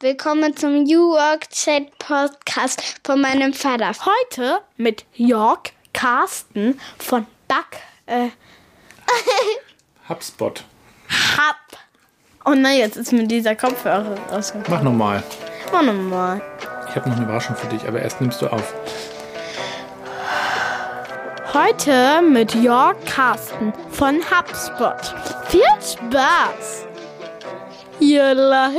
Willkommen zum New Work Chat Podcast von meinem Vater. Heute mit Jörg Carsten von Duck. Äh, HubSpot. Hub. Oh nein, jetzt ist mir dieser Kopfhörer rausgekommen. Mach nochmal. Mach nochmal. Ich habe noch eine Überraschung für dich, aber erst nimmst du auf. Heute mit Jörg Carsten von HubSpot. Viel Spaß! Jalla,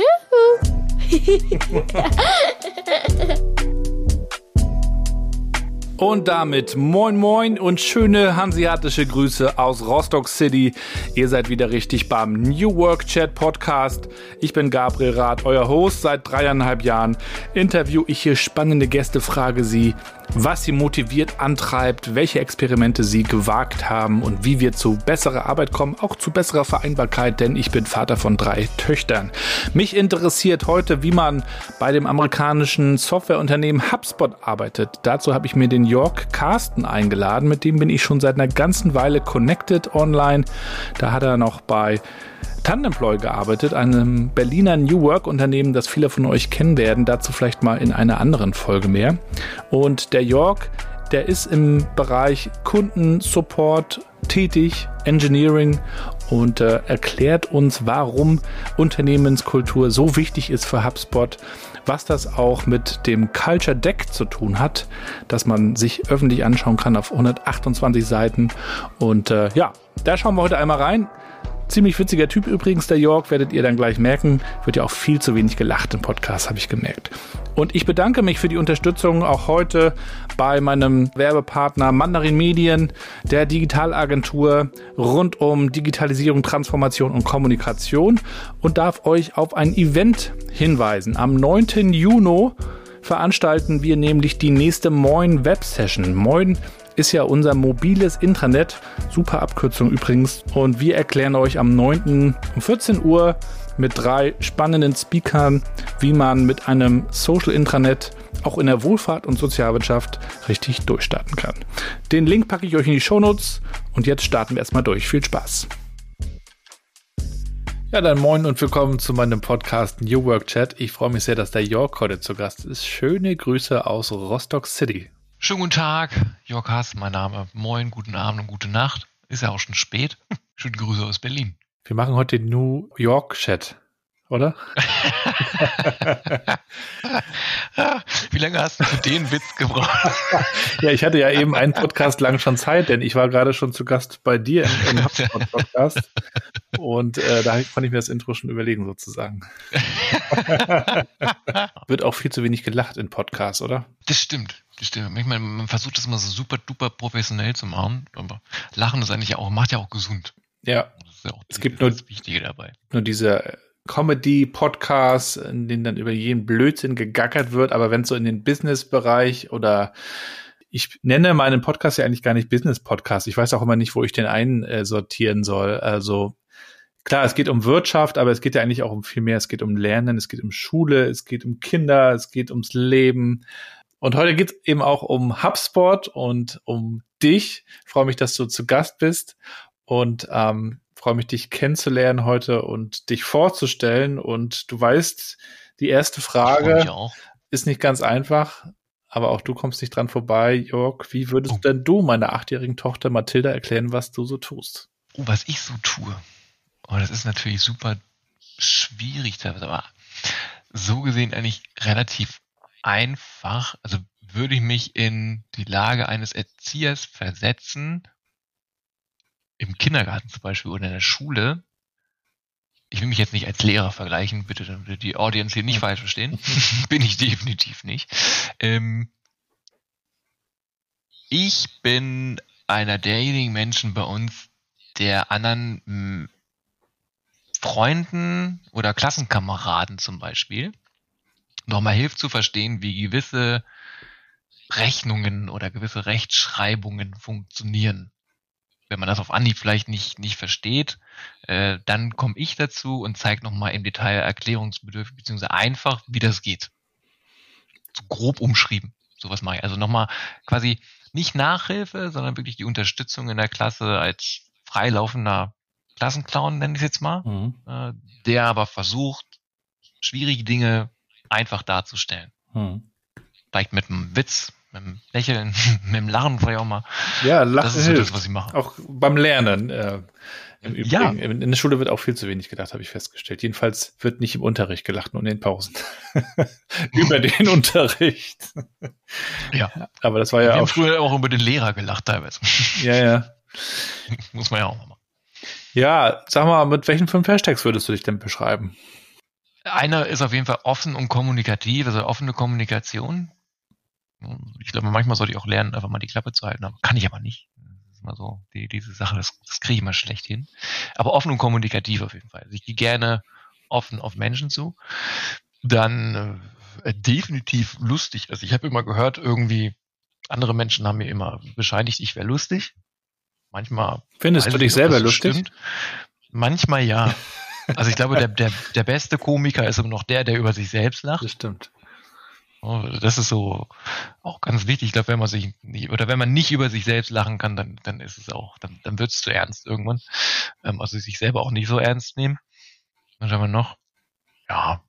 Und damit moin moin und schöne hanseatische Grüße aus Rostock City. Ihr seid wieder richtig beim New Work Chat Podcast. Ich bin Gabriel Rath, euer Host seit dreieinhalb Jahren. Interview ich hier spannende Gäste, frage sie, was sie motiviert antreibt, welche Experimente sie gewagt haben und wie wir zu besserer Arbeit kommen, auch zu besserer Vereinbarkeit, denn ich bin Vater von drei Töchtern. Mich interessiert heute, wie man bei dem amerikanischen Softwareunternehmen HubSpot arbeitet. Dazu habe ich mir den York Carsten eingeladen, mit dem bin ich schon seit einer ganzen Weile connected online. Da hat er noch bei Tandemploy gearbeitet, einem Berliner New Work Unternehmen, das viele von euch kennen werden. Dazu vielleicht mal in einer anderen Folge mehr. Und der York, der ist im Bereich Kundensupport tätig, Engineering und äh, erklärt uns, warum Unternehmenskultur so wichtig ist für HubSpot, was das auch mit dem Culture Deck zu tun hat, das man sich öffentlich anschauen kann auf 128 Seiten. Und äh, ja, da schauen wir heute einmal rein. Ziemlich witziger Typ übrigens, der York, werdet ihr dann gleich merken. Wird ja auch viel zu wenig gelacht im Podcast, habe ich gemerkt. Und ich bedanke mich für die Unterstützung auch heute bei meinem Werbepartner Mandarin Medien, der Digitalagentur rund um Digitalisierung, Transformation und Kommunikation und darf euch auf ein Event hinweisen. Am 9. Juni veranstalten wir nämlich die nächste Moin Web Session. Moin ist ja unser mobiles Intranet. Super Abkürzung übrigens. Und wir erklären euch am 9. um 14 Uhr mit drei spannenden Speakern, wie man mit einem Social Intranet auch in der Wohlfahrt und Sozialwirtschaft richtig durchstarten kann. Den Link packe ich euch in die Shownotes und jetzt starten wir erstmal durch. Viel Spaß! Ja, dann moin und willkommen zu meinem Podcast New Work Chat. Ich freue mich sehr, dass der Jörg heute zu Gast ist. Schöne Grüße aus Rostock City. Schönen guten Tag, Jörg Haas, mein Name. Moin, guten Abend und gute Nacht. Ist ja auch schon spät. Schöne Grüße aus Berlin. Wir machen heute den New York Chat, oder? Wie lange hast du für den Witz gebraucht? ja, ich hatte ja eben einen Podcast lang schon Zeit, denn ich war gerade schon zu Gast bei dir im, im Podcast. Und äh, da konnte ich mir das Intro schon überlegen, sozusagen. Wird auch viel zu wenig gelacht in Podcasts, oder? Das stimmt. Das stimmt. Meine, man versucht das immer so super duper professionell zu machen, aber Lachen ist eigentlich auch, macht ja auch gesund. Ja. ja auch es gibt nur, das Wichtige dabei. Nur diese Comedy-Podcasts, in denen dann über jeden Blödsinn gegackert wird, aber wenn es so in den Business-Bereich oder ich nenne meinen Podcast ja eigentlich gar nicht Business-Podcast. Ich weiß auch immer nicht, wo ich den einsortieren soll. Also klar, es geht um Wirtschaft, aber es geht ja eigentlich auch um viel mehr. Es geht um Lernen, es geht um Schule, es geht um Kinder, es geht ums Leben. Und heute geht es eben auch um HubSpot und um dich. Ich freue mich, dass du zu Gast bist und ähm, freue mich, dich kennenzulernen heute und dich vorzustellen. Und du weißt, die erste Frage ist nicht ganz einfach, aber auch du kommst nicht dran vorbei, Jörg. Wie würdest oh. denn du meiner achtjährigen Tochter Mathilda erklären, was du so tust? Oh, was ich so tue. Oh, das ist natürlich super schwierig, aber so gesehen eigentlich relativ einfach. Also würde ich mich in die Lage eines Erziehers versetzen, im Kindergarten zum Beispiel oder in der Schule, ich will mich jetzt nicht als Lehrer vergleichen, bitte, damit die Audience hier nicht falsch verstehen. bin ich definitiv nicht. Ähm, ich bin einer derjenigen Menschen bei uns, der anderen mh, Freunden oder Klassenkameraden zum Beispiel nochmal hilft zu verstehen, wie gewisse Rechnungen oder gewisse Rechtschreibungen funktionieren wenn man das auf Anhieb vielleicht nicht, nicht versteht, äh, dann komme ich dazu und zeige nochmal im Detail erklärungsbedürftig, beziehungsweise einfach, wie das geht. So grob umschrieben. Sowas mache ich. Also nochmal quasi nicht Nachhilfe, sondern wirklich die Unterstützung in der Klasse als freilaufender Klassenclown, nenne ich es jetzt mal, mhm. äh, der aber versucht, schwierige Dinge einfach darzustellen. Hm. Vielleicht mit einem Witz, mit einem Lächeln, mit einem Lachen vielleicht auch mal. Ja, Lachen Das ist so hilft. das, was ich mache. Auch beim Lernen. Äh, im Ja. Übrigen. In der Schule wird auch viel zu wenig gelacht, habe ich festgestellt. Jedenfalls wird nicht im Unterricht gelacht, nur in den Pausen. Über den Unterricht. Ja. Aber das war Wir ja haben auch. früher auch über den Lehrer gelacht teilweise. Ja, ja. Muss man ja auch mal machen. Ja, sag mal, mit welchen fünf Hashtags würdest du dich denn beschreiben? Einer ist auf jeden Fall offen und kommunikativ, also offene Kommunikation. Ich glaube, manchmal sollte ich auch lernen, einfach mal die Klappe zu halten, aber kann ich aber nicht. Das ist immer so, die, diese Sache, das, das kriege ich immer schlecht hin. Aber offen und kommunikativ auf jeden Fall. Also ich gehe gerne offen auf Menschen zu. Dann äh, definitiv lustig. Also ich habe immer gehört, irgendwie, andere Menschen haben mir immer bescheinigt, ich wäre lustig. Manchmal Findest du ich dich selber lustig? stimmt. Manchmal ja. Also ich glaube, der, der, der beste Komiker ist immer noch der, der über sich selbst lacht. Das stimmt. Oh, Das ist so auch ganz wichtig. Ich glaube, wenn man sich nicht, oder wenn man nicht über sich selbst lachen kann, dann, dann ist es auch, dann, dann wird es zu ernst irgendwann. Ähm, also sich selber auch nicht so ernst nehmen. Was haben wir noch? Ja,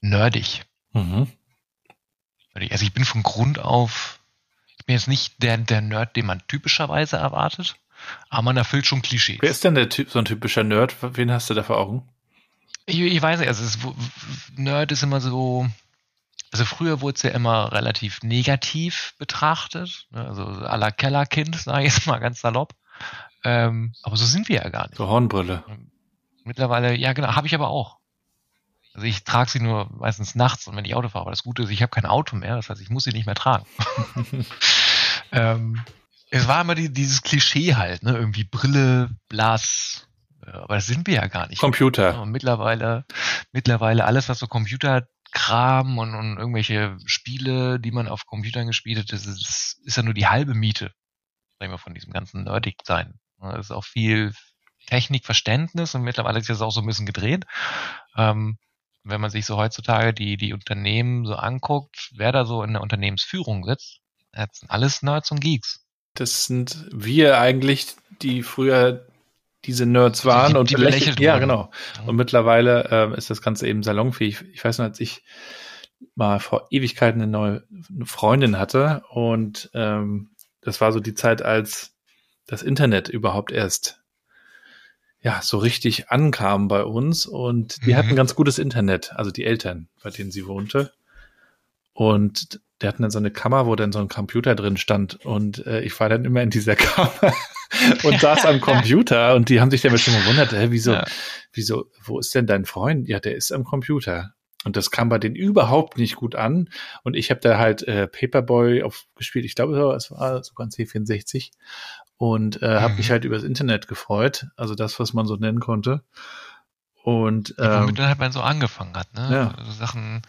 nerdig. Mhm. Also ich bin von Grund auf, ich bin jetzt nicht der, der Nerd, den man typischerweise erwartet, aber man erfüllt schon Klischees. Wer ist denn der Typ, so ein typischer Nerd? Wen hast du da vor Augen? Ich, ich weiß nicht, also es, Nerd ist immer so, also früher wurde es ja immer relativ negativ betrachtet, ne? also à la Kellerkind, sage ich jetzt mal ganz salopp. Ähm, aber so sind wir ja gar nicht. So Hornbrille. Mittlerweile, ja genau, habe ich aber auch. Also ich trage sie nur meistens nachts und wenn ich Auto fahre. Aber das Gute ist, ich habe kein Auto mehr, das heißt, ich muss sie nicht mehr tragen. ähm, es war immer die, dieses Klischee halt, ne? Irgendwie Brille, blass. Aber das sind wir ja gar nicht. Computer. und mittlerweile, mittlerweile alles, was so Computerkram und, und irgendwelche Spiele, die man auf Computern gespielt hat, das ist, ist ja nur die halbe Miete, ich mal, von diesem ganzen Nerdig-Sein. Ja, Das ist auch viel Technikverständnis und mittlerweile ist das auch so ein bisschen gedreht. Ähm, wenn man sich so heutzutage die, die Unternehmen so anguckt, wer da so in der Unternehmensführung sitzt, das sind alles Nerds und Geeks. Das sind wir eigentlich, die früher diese Nerds waren die- und die belächelt. Ja, genau. Und mittlerweile ähm, ist das Ganze eben salonfähig. Ich weiß noch, als ich mal vor Ewigkeiten eine neue Freundin hatte und ähm, das war so die Zeit, als das Internet überhaupt erst ja so richtig ankam bei uns und die Mhm. hatten ganz gutes Internet, also die Eltern, bei denen sie wohnte. Und der hatten dann so eine Kammer, wo dann so ein Computer drin stand. Und äh, ich war dann immer in dieser Kammer und saß am Computer und die haben sich dann schon gewundert, hä, wieso, Ja. wieso, wo ist denn dein Freund? Ja, der ist am Computer. Und das kam bei denen überhaupt nicht gut an. Und ich habe da halt äh, Paperboy aufgespielt. Ich glaube, es war sogar ein C64. Und äh, habe Mhm. mich halt übers Internet gefreut. Also das, was man so nennen konnte. Und Ja, ähm, womit dann halt man so angefangen hat, ne? ja. Also Sachen,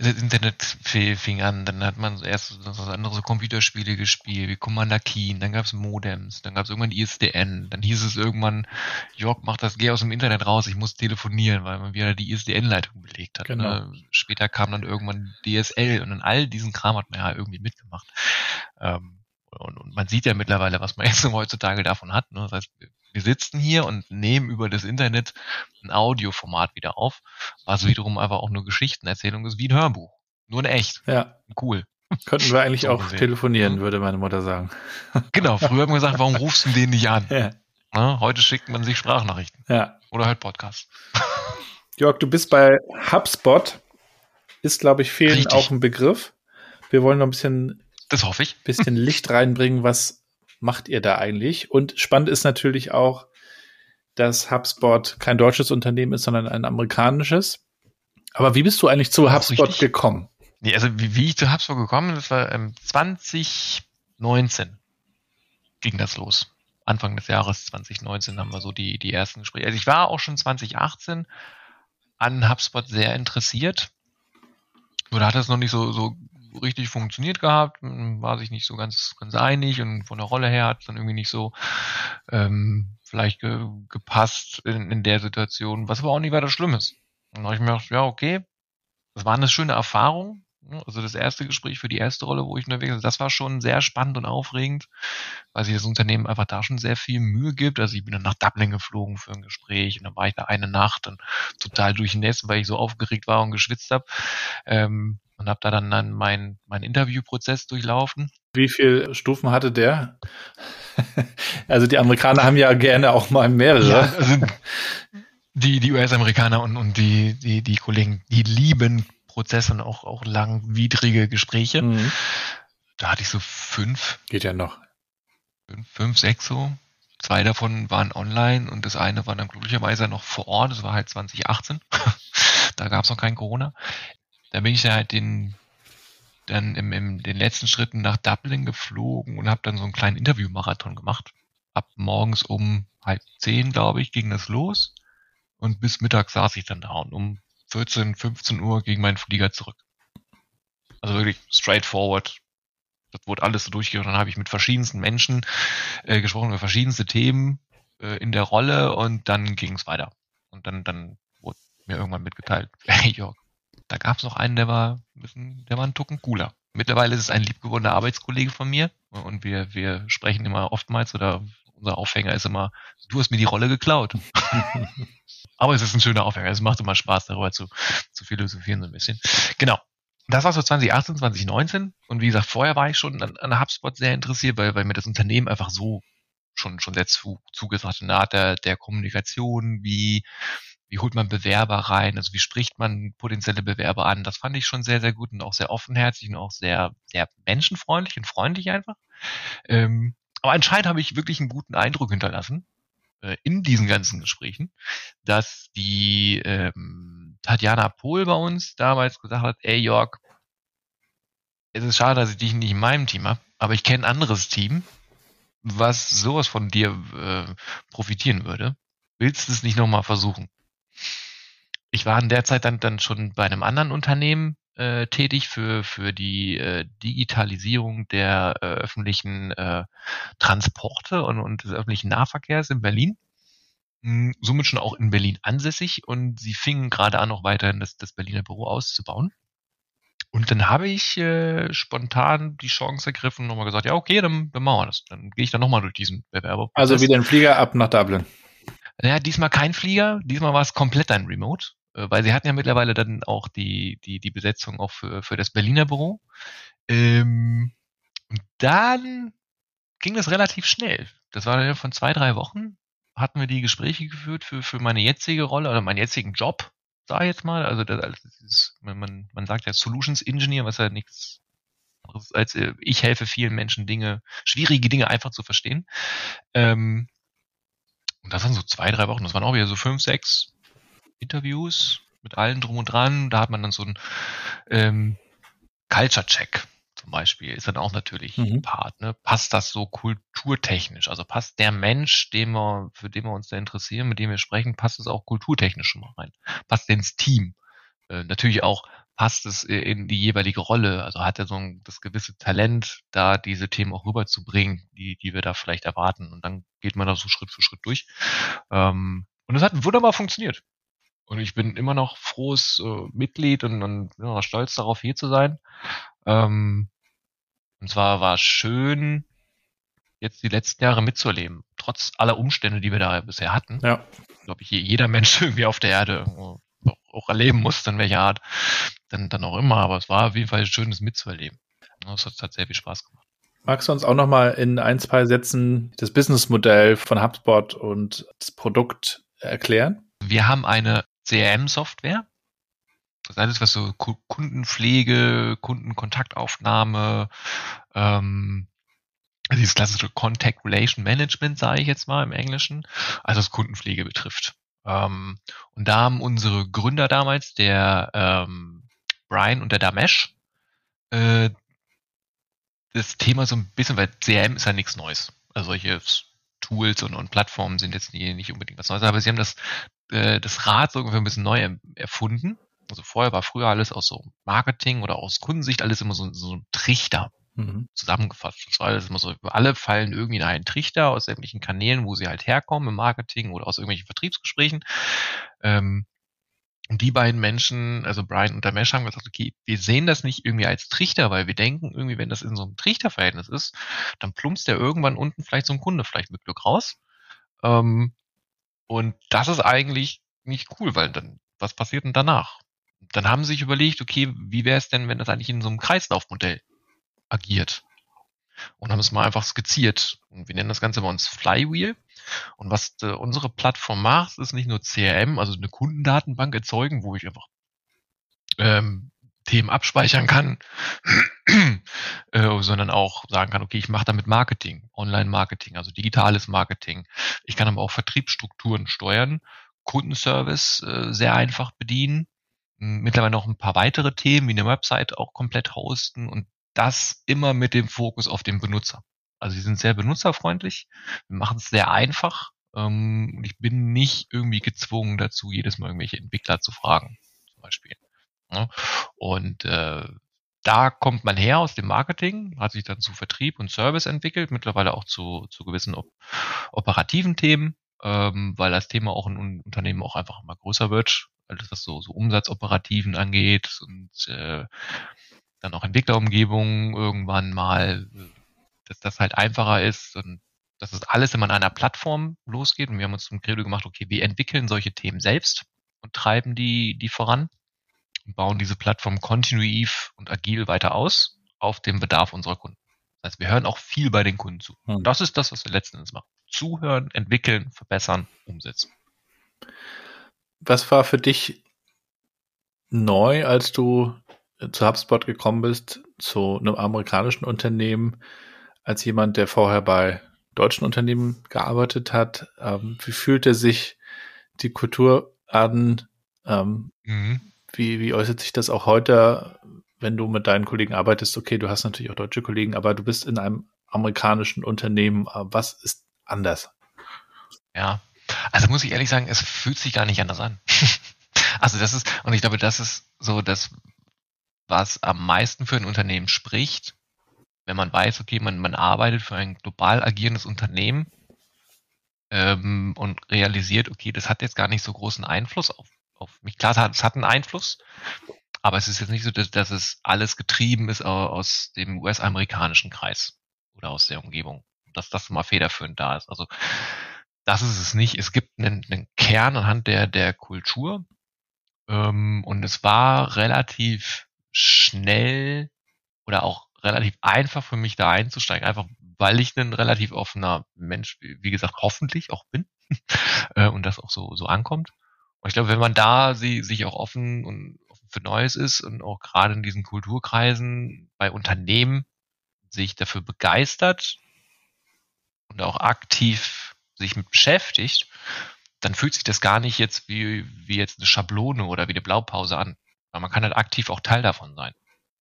das Internet fi- fing an, dann hat man erst andere so Computerspiele gespielt, wie Commander Keen, dann gab's Modems, dann gab's irgendwann ISDN, dann hieß es irgendwann, Jörg, mach das, geh aus dem Internet raus, ich muss telefonieren, weil man wieder die ISDN-Leitung belegt hat. Genau. Ne? Später kam dann irgendwann DSL und dann all diesen Kram hat man ja irgendwie mitgemacht. Ähm, und, und man sieht ja mittlerweile, was man jetzt heutzutage davon hat. Ne? Das heißt, wir- sitzen hier und nehmen über das Internet ein Audioformat wieder auf, was wiederum einfach auch nur Geschichtenerzählung ist wie ein Hörbuch. Nur in echt. ja, Cool. könnten wir eigentlich So auch gesehen. telefonieren, Mhm. würde meine Mutter sagen. Genau, früher haben wir gesagt, warum rufst du den nicht an? Ja, Ne? Heute schickt man sich Sprachnachrichten ja. oder hört Podcasts. Jörg, du bist bei HubSpot. Ist, glaube ich, fehlen Richtig. auch ein Begriff. Wir wollen noch ein bisschen, Das hoffe ich. bisschen Licht reinbringen. Was macht ihr da eigentlich? Und spannend ist natürlich auch, dass HubSpot kein deutsches Unternehmen ist, sondern ein amerikanisches. Aber wie bist du eigentlich zu HubSpot richtig. gekommen? Nee, also wie, wie ich zu HubSpot gekommen bin, das war ähm, 2019 ging das los. Anfang des Jahres 2019 haben wir so die, die ersten Gespräche. Also ich war auch schon 2018 an HubSpot sehr interessiert. Oder hat das noch nicht so, so richtig funktioniert gehabt, war sich nicht so ganz, ganz einig und von der Rolle her hat es dann irgendwie nicht so ähm, vielleicht ge, gepasst in, in der Situation, was aber auch nicht weiter schlimm ist. Und dann habe ich mir gedacht, ja, okay, das war eine schöne Erfahrung, Also das erste Gespräch für die erste Rolle, wo ich unterwegs war, das war schon sehr spannend und aufregend, weil sich das Unternehmen einfach da schon sehr viel Mühe gibt. Also ich bin dann nach Dublin geflogen für ein Gespräch und dann war ich da eine Nacht und total durchnässt, weil ich so aufgeregt war und geschwitzt habe. Ähm, und habe da dann, dann meinen mein Interviewprozess durchlaufen. Wie viele Stufen hatte der? also die Amerikaner haben ja gerne auch mal mehrere. Ja, also die, die US-Amerikaner und, und die, die, die Kollegen, die lieben Prozesse und auch, auch langwidrige Gespräche. Mhm. Da hatte ich so fünf. Geht ja noch. Fünf, fünf, sechs so. Zwei davon waren online und das eine war dann glücklicherweise noch vor Ort. Das war halt 2018. da gab es noch kein Corona. Da bin ich ja halt den, dann im, im, den letzten Schritten nach Dublin geflogen und habe dann so einen kleinen Interviewmarathon gemacht. Ab morgens um halb zehn, glaube ich, ging das los. Und bis Mittag saß ich dann da und um 14, 15 Uhr ging mein Flieger zurück. Also wirklich straightforward. Das wurde alles so durchgegangen. Dann habe ich mit verschiedensten Menschen äh, gesprochen über verschiedenste Themen äh, in der Rolle und dann ging es weiter. Und dann, dann wurde mir irgendwann mitgeteilt, hey Jörg, da gab es noch einen, der war, der war ein Tucken cooler. Mittlerweile ist es ein liebgewonnener Arbeitskollege von mir und wir, wir sprechen immer oftmals oder unser Aufhänger ist immer, du hast mir die Rolle geklaut. Aber es ist ein schöner Aufhänger. Es macht immer Spaß, darüber zu, zu philosophieren so ein bisschen. Genau. Das war so 2018, 2019. Und wie gesagt, vorher war ich schon an, an HubSpot sehr interessiert, weil, weil mir das Unternehmen einfach so schon, schon sehr zu, zugesagt hat. Eine Art der, der Kommunikation, wie, wie holt man Bewerber rein, also wie spricht man potenzielle Bewerber an. Das fand ich schon sehr, sehr gut und auch sehr offenherzig und auch sehr, sehr menschenfreundlich und freundlich einfach. Ähm, aber anscheinend habe ich wirklich einen guten Eindruck hinterlassen äh, in diesen ganzen Gesprächen, dass die ähm, Tatjana Pohl bei uns damals gesagt hat, ey Jörg, es ist schade, dass ich dich nicht in meinem Team habe, aber ich kenne ein anderes Team, was sowas von dir äh, profitieren würde. Willst du es nicht nochmal versuchen? Ich war in der Zeit dann, dann schon bei einem anderen Unternehmen äh, tätig für, für die äh, Digitalisierung der äh, öffentlichen äh, Transporte und, und des öffentlichen Nahverkehrs in Berlin. Hm, somit schon auch in Berlin ansässig und sie fingen gerade an, noch weiterhin das, das Berliner Büro auszubauen. Und dann habe ich äh, spontan die Chance ergriffen und nochmal gesagt, ja, okay, dann, dann machen wir das. Dann gehe ich dann nochmal durch diesen Bewerber. Also wieder ein Flieger ab nach Dublin. Naja, diesmal kein Flieger, diesmal war es komplett ein Remote. Äh, weil sie hatten ja mittlerweile dann auch die, die, die Besetzung auch für, für das Berliner Büro. Ähm, und dann ging das relativ schnell. Das war dann von zwei, drei Wochen, hatten wir die Gespräche geführt für, für meine jetzige Rolle oder meinen jetzigen Job, sag ich jetzt mal. Also das, also das ist, man, man sagt ja Solutions Engineer, was ja nichts als äh, ich helfe vielen Menschen Dinge, schwierige Dinge einfach zu verstehen. Ähm, und das waren so zwei, drei Wochen. Das waren auch wieder so fünf, sechs Interviews mit allen drum und dran. Da hat man dann so einen ähm, Culture-Check zum Beispiel, ist dann auch natürlich mhm. ein Part. Ne? Passt das so kulturtechnisch? Also passt der Mensch, den wir, für den wir uns da interessieren, mit dem wir sprechen, passt es auch kulturtechnisch schon mal rein? Passt der ins Team? Äh, natürlich auch passt es in die jeweilige Rolle. Also hat er so ein, das gewisse Talent, da diese Themen auch rüberzubringen, die, die wir da vielleicht erwarten. Und dann geht man da so Schritt für Schritt durch. Ähm, und es hat wunderbar funktioniert. Und ich bin immer noch frohes äh, Mitglied und, und ja, stolz darauf, hier zu sein. Ähm, und zwar war schön, jetzt die letzten Jahre mitzuerleben, trotz aller Umstände, die wir da bisher hatten. Ja. Glaube ich, jeder Mensch irgendwie auf der Erde auch, auch erleben muss, in welcher Art, dann, dann auch immer. Aber es war auf jeden Fall schön, das mitzuerleben. Das hat, hat sehr viel Spaß gemacht. Magst du uns auch nochmal in ein, zwei Sätzen das Businessmodell von HubSpot und das Produkt erklären? Wir haben eine CRM-Software. Das ist alles, was so Kundenpflege, Kundenkontaktaufnahme, ähm, dieses klassische Contact Relation Management, sage ich jetzt mal im Englischen, also das Kundenpflege betrifft. Ähm, und da haben unsere Gründer damals, der ähm, Brian und der Damesh, äh, das Thema so ein bisschen, weil CRM ist ja nichts Neues. Also solche Tools und, und Plattformen sind jetzt nicht unbedingt was Neues, aber sie haben das äh, das Rad so ungefähr ein bisschen neu erfunden. Also vorher war früher alles aus so Marketing oder aus Kundensicht alles immer so, so ein Trichter mhm. zusammengefasst. Das war alles immer so, alle fallen irgendwie in einen Trichter aus sämtlichen Kanälen, wo sie halt herkommen im Marketing oder aus irgendwelchen Vertriebsgesprächen. Ähm, Und die beiden Menschen, also Brian und der Mesh, haben gesagt, okay, wir sehen das nicht irgendwie als Trichter, weil wir denken, irgendwie, wenn das in so einem Trichterverhältnis ist, dann plumpst der irgendwann unten vielleicht so ein Kunde vielleicht mit Glück raus. Ähm, und das ist eigentlich nicht cool, weil dann, was passiert denn danach? Dann haben sie sich überlegt, okay, wie wäre es denn, wenn das eigentlich in so einem Kreislaufmodell agiert? Und haben es mal einfach skizziert. Und wir nennen das Ganze bei uns Flywheel. Und was äh, unsere Plattform macht, ist nicht nur CRM, also eine Kundendatenbank erzeugen, wo ich einfach ähm, Themen abspeichern kann, äh, sondern auch sagen kann, okay, ich mache damit Marketing, Online-Marketing, also digitales Marketing. Ich kann aber auch Vertriebsstrukturen steuern, Kundenservice äh, sehr einfach bedienen, mittlerweile noch ein paar weitere Themen wie eine Website auch komplett hosten und das immer mit dem Fokus auf den Benutzer. Also sie sind sehr benutzerfreundlich, wir machen es sehr einfach ähm, und ich bin nicht irgendwie gezwungen dazu, jedes Mal irgendwelche Entwickler zu fragen, zum Beispiel. Ne? Und äh, da kommt man her aus dem Marketing, hat sich dann zu Vertrieb und Service entwickelt, mittlerweile auch zu, zu gewissen op operativen Themen, ähm, weil das Thema auch in Unternehmen auch einfach immer größer wird, alles was so, so Umsatzoperativen angeht und äh, dann auch Entwicklerumgebungen irgendwann mal, dass das halt einfacher ist und dass es alles immer an einer Plattform losgeht. Und wir haben uns zum Credo gemacht, okay, wir entwickeln solche Themen selbst und treiben die, die voran bauen diese Plattform kontinuiv und agil weiter aus auf dem Bedarf unserer Kunden. Das heißt, wir hören auch viel bei den Kunden zu. Hm. Das ist das, was wir letzten Endes machen. Zuhören, entwickeln, verbessern, umsetzen. Was war für dich neu, als du zu HubSpot gekommen bist, zu einem amerikanischen Unternehmen, als jemand, der vorher bei deutschen Unternehmen gearbeitet hat. Ähm, wie fühlte sich die Kultur an? Ähm, mhm. Wie, wie äußert sich das auch heute, wenn du mit deinen Kollegen arbeitest? Okay, du hast natürlich auch deutsche Kollegen, aber du bist in einem amerikanischen Unternehmen. Äh, was ist anders? Ja, also muss ich ehrlich sagen, es fühlt sich gar nicht anders an. also das ist, und ich glaube, das ist so das, was am meisten für ein Unternehmen spricht, wenn man weiß, okay, man, man arbeitet für ein global agierendes Unternehmen ähm, und realisiert, okay, das hat jetzt gar nicht so großen Einfluss auf, auf mich. Klar, es hat, es hat einen Einfluss, aber es ist jetzt nicht so, dass, dass es alles getrieben ist aus dem US-amerikanischen Kreis oder aus der Umgebung, dass das mal federführend da ist. Also das ist es nicht. Es gibt einen, einen Kern anhand der, der Kultur ähm, und es war relativ schnell oder auch relativ einfach für mich da einzusteigen, einfach weil ich ein relativ offener Mensch, wie gesagt, hoffentlich auch bin äh, und das auch so, so ankommt. Und ich glaube, wenn man da sie, sich auch offen und offen für Neues ist und auch gerade in diesen Kulturkreisen bei Unternehmen sich dafür begeistert und auch aktiv sich mit beschäftigt, dann fühlt sich das gar nicht jetzt wie, wie jetzt eine Schablone oder wie eine Blaupause an. Weil man kann halt aktiv auch Teil davon sein.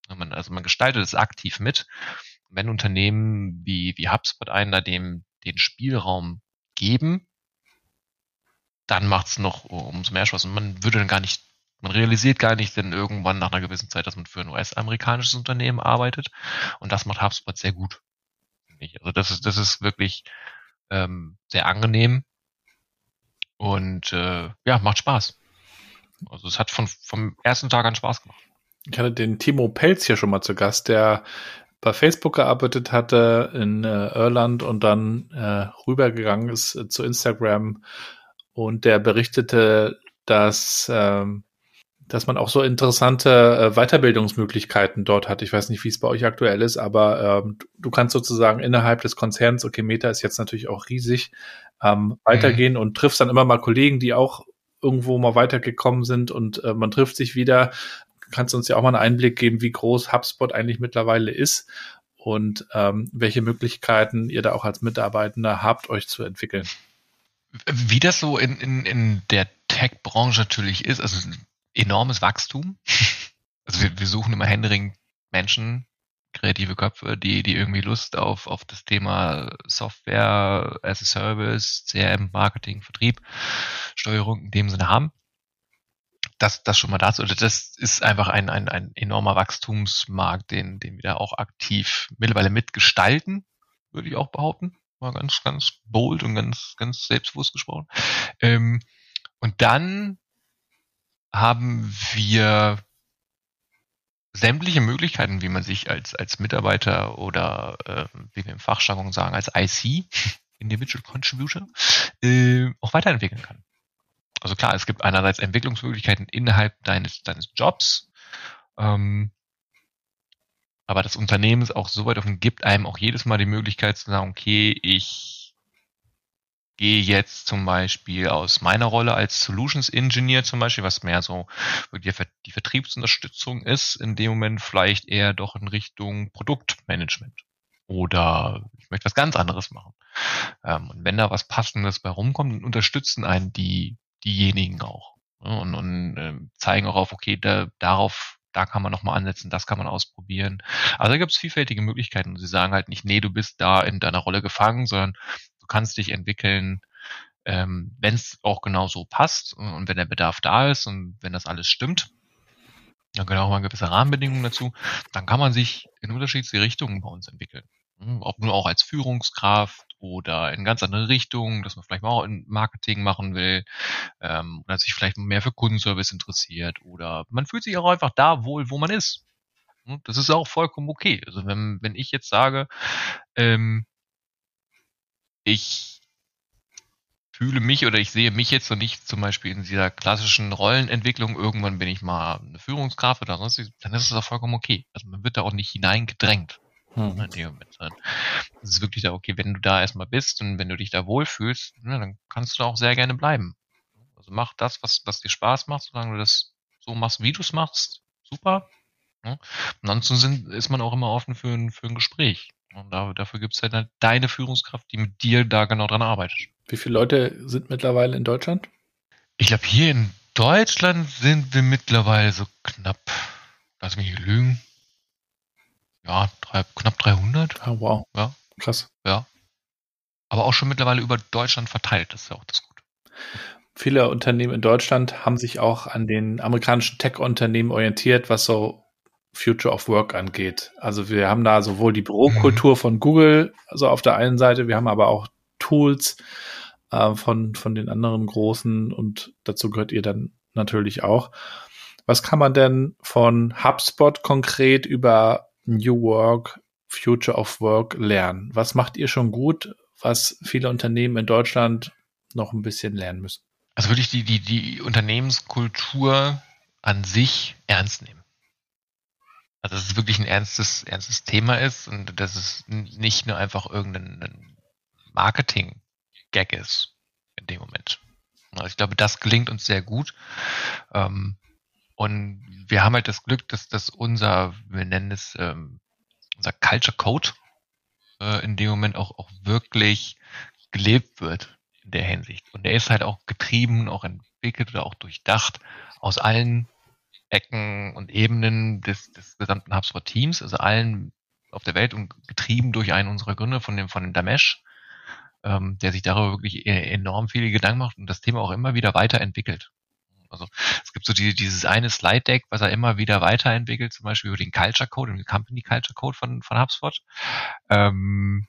Man, also man gestaltet es aktiv mit. Wenn Unternehmen wie, wie HubSpot einen da dem, den Spielraum geben, dann macht es noch umso mehr Spaß. Und man würde dann gar nicht, man realisiert gar nicht denn irgendwann nach einer gewissen Zeit, dass man für ein US-amerikanisches Unternehmen arbeitet. Und das macht HubSpot sehr gut. Also das ist, das ist wirklich ähm, sehr angenehm und äh, ja, macht Spaß. Also es hat von, vom ersten Tag an Spaß gemacht. Ich hatte den Timo Pelz hier schon mal zu Gast, der bei Facebook gearbeitet hatte in äh, Irland und dann äh, rübergegangen ist äh, zu Instagram und der berichtete, dass ähm, dass man auch so interessante äh, Weiterbildungsmöglichkeiten dort hat. Ich weiß nicht, wie es bei euch aktuell ist, aber ähm, du kannst sozusagen innerhalb des Konzerns, okay, Meta ist jetzt natürlich auch riesig, ähm, weitergehen mhm. und triffst dann immer mal Kollegen, die auch irgendwo mal weitergekommen sind und äh, man trifft sich wieder. Kannst du uns ja auch mal einen Einblick geben, wie groß HubSpot eigentlich mittlerweile ist und ähm, welche Möglichkeiten ihr da auch als Mitarbeitender habt, euch zu entwickeln? Wie das so in, in, in der Tech-Branche natürlich ist, also enormes Wachstum. Also wir, wir suchen immer händeringend Menschen, kreative Köpfe, die, die irgendwie Lust auf, auf das Thema Software as a Service, CRM, Marketing, Vertrieb, Steuerung in dem Sinne haben. Das, das schon mal dazu. Also das ist einfach ein, ein, ein enormer Wachstumsmarkt, den, den wir da auch aktiv mittlerweile mitgestalten, würde ich auch behaupten. Mal ganz, ganz bold und ganz, ganz selbstbewusst gesprochen. Ähm, und dann haben wir sämtliche Möglichkeiten, wie man sich als, als Mitarbeiter oder äh, wie wir im Fachjargon sagen, als IC, Individual Contributor, äh, auch weiterentwickeln kann. Also klar, es gibt einerseits Entwicklungsmöglichkeiten innerhalb deines, deines Jobs, ähm, aber das Unternehmen ist auch so weit offen, gibt einem auch jedes Mal die Möglichkeit zu sagen, okay, ich gehe jetzt zum Beispiel aus meiner Rolle als Solutions Engineer zum Beispiel, was mehr so die, Vertriebsunterstützung ist, in dem Moment vielleicht eher doch in Richtung Produktmanagement. Oder ich möchte was ganz anderes machen. Ähm, und wenn da was Passendes bei rumkommt, dann unterstützen einen die, diejenigen auch. Ne? Und, und äh, zeigen auch auf, okay, da, darauf da kann man nochmal ansetzen, das kann man ausprobieren. Also da gibt es vielfältige Möglichkeiten. Und sie sagen halt nicht, nee, du bist da in deiner Rolle gefangen, sondern kannst dich entwickeln, ähm, wenn es auch genau so passt und wenn der Bedarf da ist und wenn das alles stimmt, dann gehören auch mal gewisse Rahmenbedingungen dazu, dann kann man sich in unterschiedliche Richtungen bei uns entwickeln. Hm, ob nur auch als Führungskraft oder in ganz andere Richtungen, dass man vielleicht mal auch in Marketing machen will ähm, oder sich vielleicht mehr für Kundenservice interessiert oder man fühlt sich auch einfach da wohl, wo man ist. Hm, das ist auch vollkommen okay. Also wenn, wenn ich jetzt sage, ähm, ich fühle mich oder ich sehe mich jetzt noch nicht zum Beispiel in dieser klassischen Rollenentwicklung, irgendwann bin ich mal eine Führungskraft oder sonst, dann ist es auch vollkommen okay. Also man wird da auch nicht hineingedrängt. Hm. Es ist wirklich da, okay, wenn du da erstmal bist und wenn du dich da wohlfühlst, ne, dann kannst du da auch sehr gerne bleiben. Also mach das, was, was dir Spaß macht, solange du das so machst, wie du es machst, super. Ne? Ansonsten sind, ist man auch immer offen für ein, für ein Gespräch. Und da, dafür gibt es halt deine Führungskraft, die mit dir da genau dran arbeitet. Wie viele Leute sind mittlerweile in Deutschland? Ich glaube, hier in Deutschland sind wir mittlerweile so knapp, lass mich nicht lügen, ja, drei, knapp 300. Oh, wow. Ja. Krass. Ja. Aber auch schon mittlerweile über Deutschland verteilt, das ist ja auch das Gute. Viele Unternehmen in Deutschland haben sich auch an den amerikanischen Tech-Unternehmen orientiert, was so Future of Work angeht. Also wir haben da sowohl die Bürokultur mhm. von Google, also auf der einen Seite, wir haben aber auch Tools äh, von, von den anderen großen und dazu gehört ihr dann natürlich auch. Was kann man denn von HubSpot konkret über New Work, Future of Work lernen? Was macht ihr schon gut, was viele Unternehmen in Deutschland noch ein bisschen lernen müssen? Also würde ich die, die, die Unternehmenskultur an sich ernst nehmen. Also dass es wirklich ein ernstes, ernstes Thema ist und dass es nicht nur einfach irgendein Marketing-Gag ist in dem Moment. Also ich glaube, das gelingt uns sehr gut. Ähm, und wir haben halt das Glück, dass, dass unser, wir nennen es ähm, unser Culture Code äh, in dem Moment auch, auch wirklich gelebt wird in der Hinsicht. Und der ist halt auch getrieben, auch entwickelt oder auch durchdacht aus allen Ecken und Ebenen des, des gesamten HubSpot-Teams, also allen auf der Welt und getrieben durch einen unserer Gründer von dem, von dem Damesh, ähm, der sich darüber wirklich e-, enorm viele Gedanken macht und das Thema auch immer wieder weiterentwickelt. Also es gibt so die, dieses eine Slide-Deck, was er immer wieder weiterentwickelt, zum Beispiel über den Culture Code, den Company Culture Code von, von HubSpot. Ähm,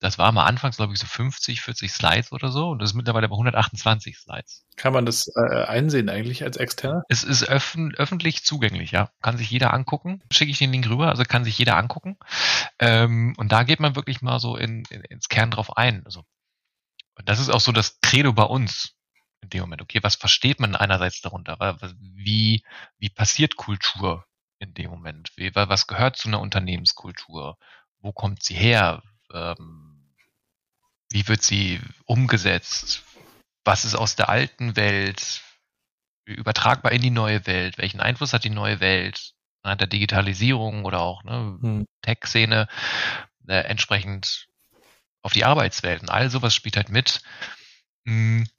das war mal anfangs, glaube ich, so 50, 40 Slides oder so und das ist mittlerweile bei 128 Slides. Kann man das äh, einsehen eigentlich als Externer? Es ist öffn öffentlich zugänglich, ja. Kann sich jeder angucken. Schicke ich den Link rüber, also kann sich jeder angucken. Ähm, und da geht man wirklich mal so in, in, ins Kern drauf ein. Also, und das ist auch so das Credo bei uns in dem Moment. Okay, was versteht man einerseits darunter? Wie, wie passiert Kultur in dem Moment? Wie, was gehört zu einer Unternehmenskultur? Wo kommt sie her? ähm, wie wird sie umgesetzt? Was ist aus der alten Welt übertragbar in die neue Welt? Welchen Einfluss hat die neue Welt ne, der Digitalisierung oder auch ne, hm. Tech-Szene äh, entsprechend auf die Arbeitswelt? Und all sowas spielt halt mit. Hm, und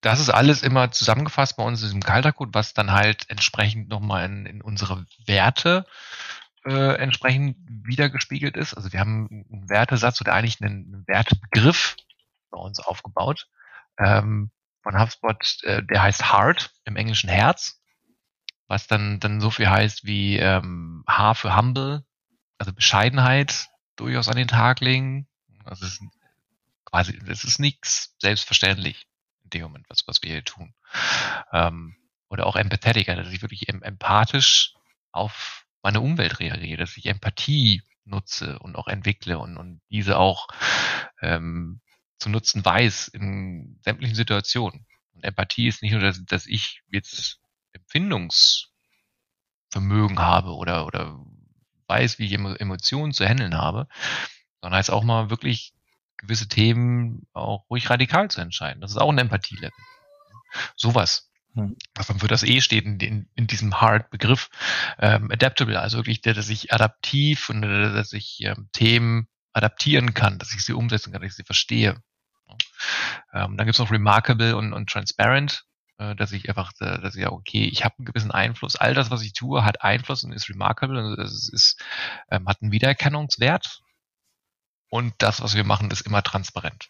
das ist alles immer zusammengefasst bei uns in diesem Kaltercode, was dann halt entsprechend nochmal in, in unsere Werte äh, entsprechend wiedergespiegelt ist. Also wir haben einen Wertesatz oder eigentlich einen Wertebegriff bei uns aufgebaut ähm, von HubSpot, äh, der heißt Heart im englischen Herz, was dann dann so viel heißt wie ähm, H für Humble, also Bescheidenheit durchaus an den Tag legen. Also es ist quasi, es ist nichts selbstverständlich in dem Moment, was, was wir hier tun. Ähm, oder auch empathetiker, dass ich wirklich empathisch auf meine Umwelt reagiere, dass ich Empathie nutze und auch entwickle und, und diese auch ähm, zu nutzen weiß in sämtlichen Situationen. Und Empathie ist nicht nur, dass, dass ich jetzt Empfindungsvermögen habe oder, oder weiß, wie ich Emotionen zu handeln habe, sondern heißt auch mal wirklich gewisse Themen auch ruhig radikal zu entscheiden. Das ist auch ein Empathie-Level. Sowas. Hm. Was dann für das E steht in, in, in diesem Hard-Begriff. Ähm, adaptable, also wirklich, dass ich adaptiv und dass ich ähm, Themen adaptieren kann, dass ich sie umsetzen kann, dass ich sie verstehe. Ähm, dann gibt's noch Remarkable und, und Transparent, äh, dass ich einfach, äh, dass ich ja, okay, ich habe einen gewissen Einfluss. All das, was ich tue, hat Einfluss und ist remarkable. Also es ist, ähm, hat einen Wiedererkennungswert. Und das, was wir machen, ist immer transparent.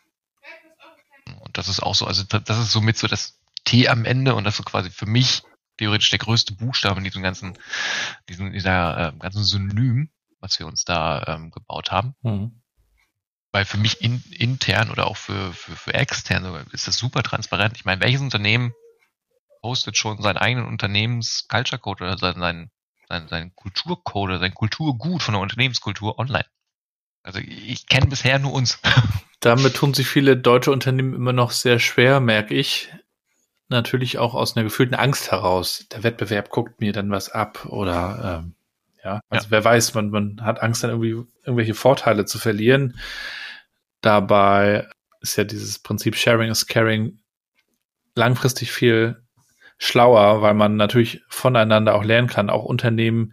Und das ist auch so, also das ist somit so das T am Ende und das ist so quasi für mich theoretisch der größte Buchstabe in diesem ganzen, diesem, dieser äh, ganzen Synonym, was wir uns da ähm, gebaut haben. Mhm. Weil für mich in, intern oder auch für, für, für extern ist das super transparent. Ich meine, welches Unternehmen postet schon seinen eigenen Unternehmens-Culture-Code oder seinen, seinen, seinen, seinen Kulturcode oder sein Kulturgut von der Unternehmenskultur online? Also ich kenne bisher nur uns. Damit tun sich viele deutsche Unternehmen immer noch sehr schwer, merke ich. Natürlich auch aus einer gefühlten Angst heraus. Der Wettbewerb guckt mir dann was ab oder ähm, ja, also ja. wer weiß, man, man hat Angst dann irgendwie irgendwelche Vorteile zu verlieren. Dabei ist ja dieses Prinzip Sharing is Caring langfristig viel schlauer, weil man natürlich voneinander auch lernen kann, auch Unternehmen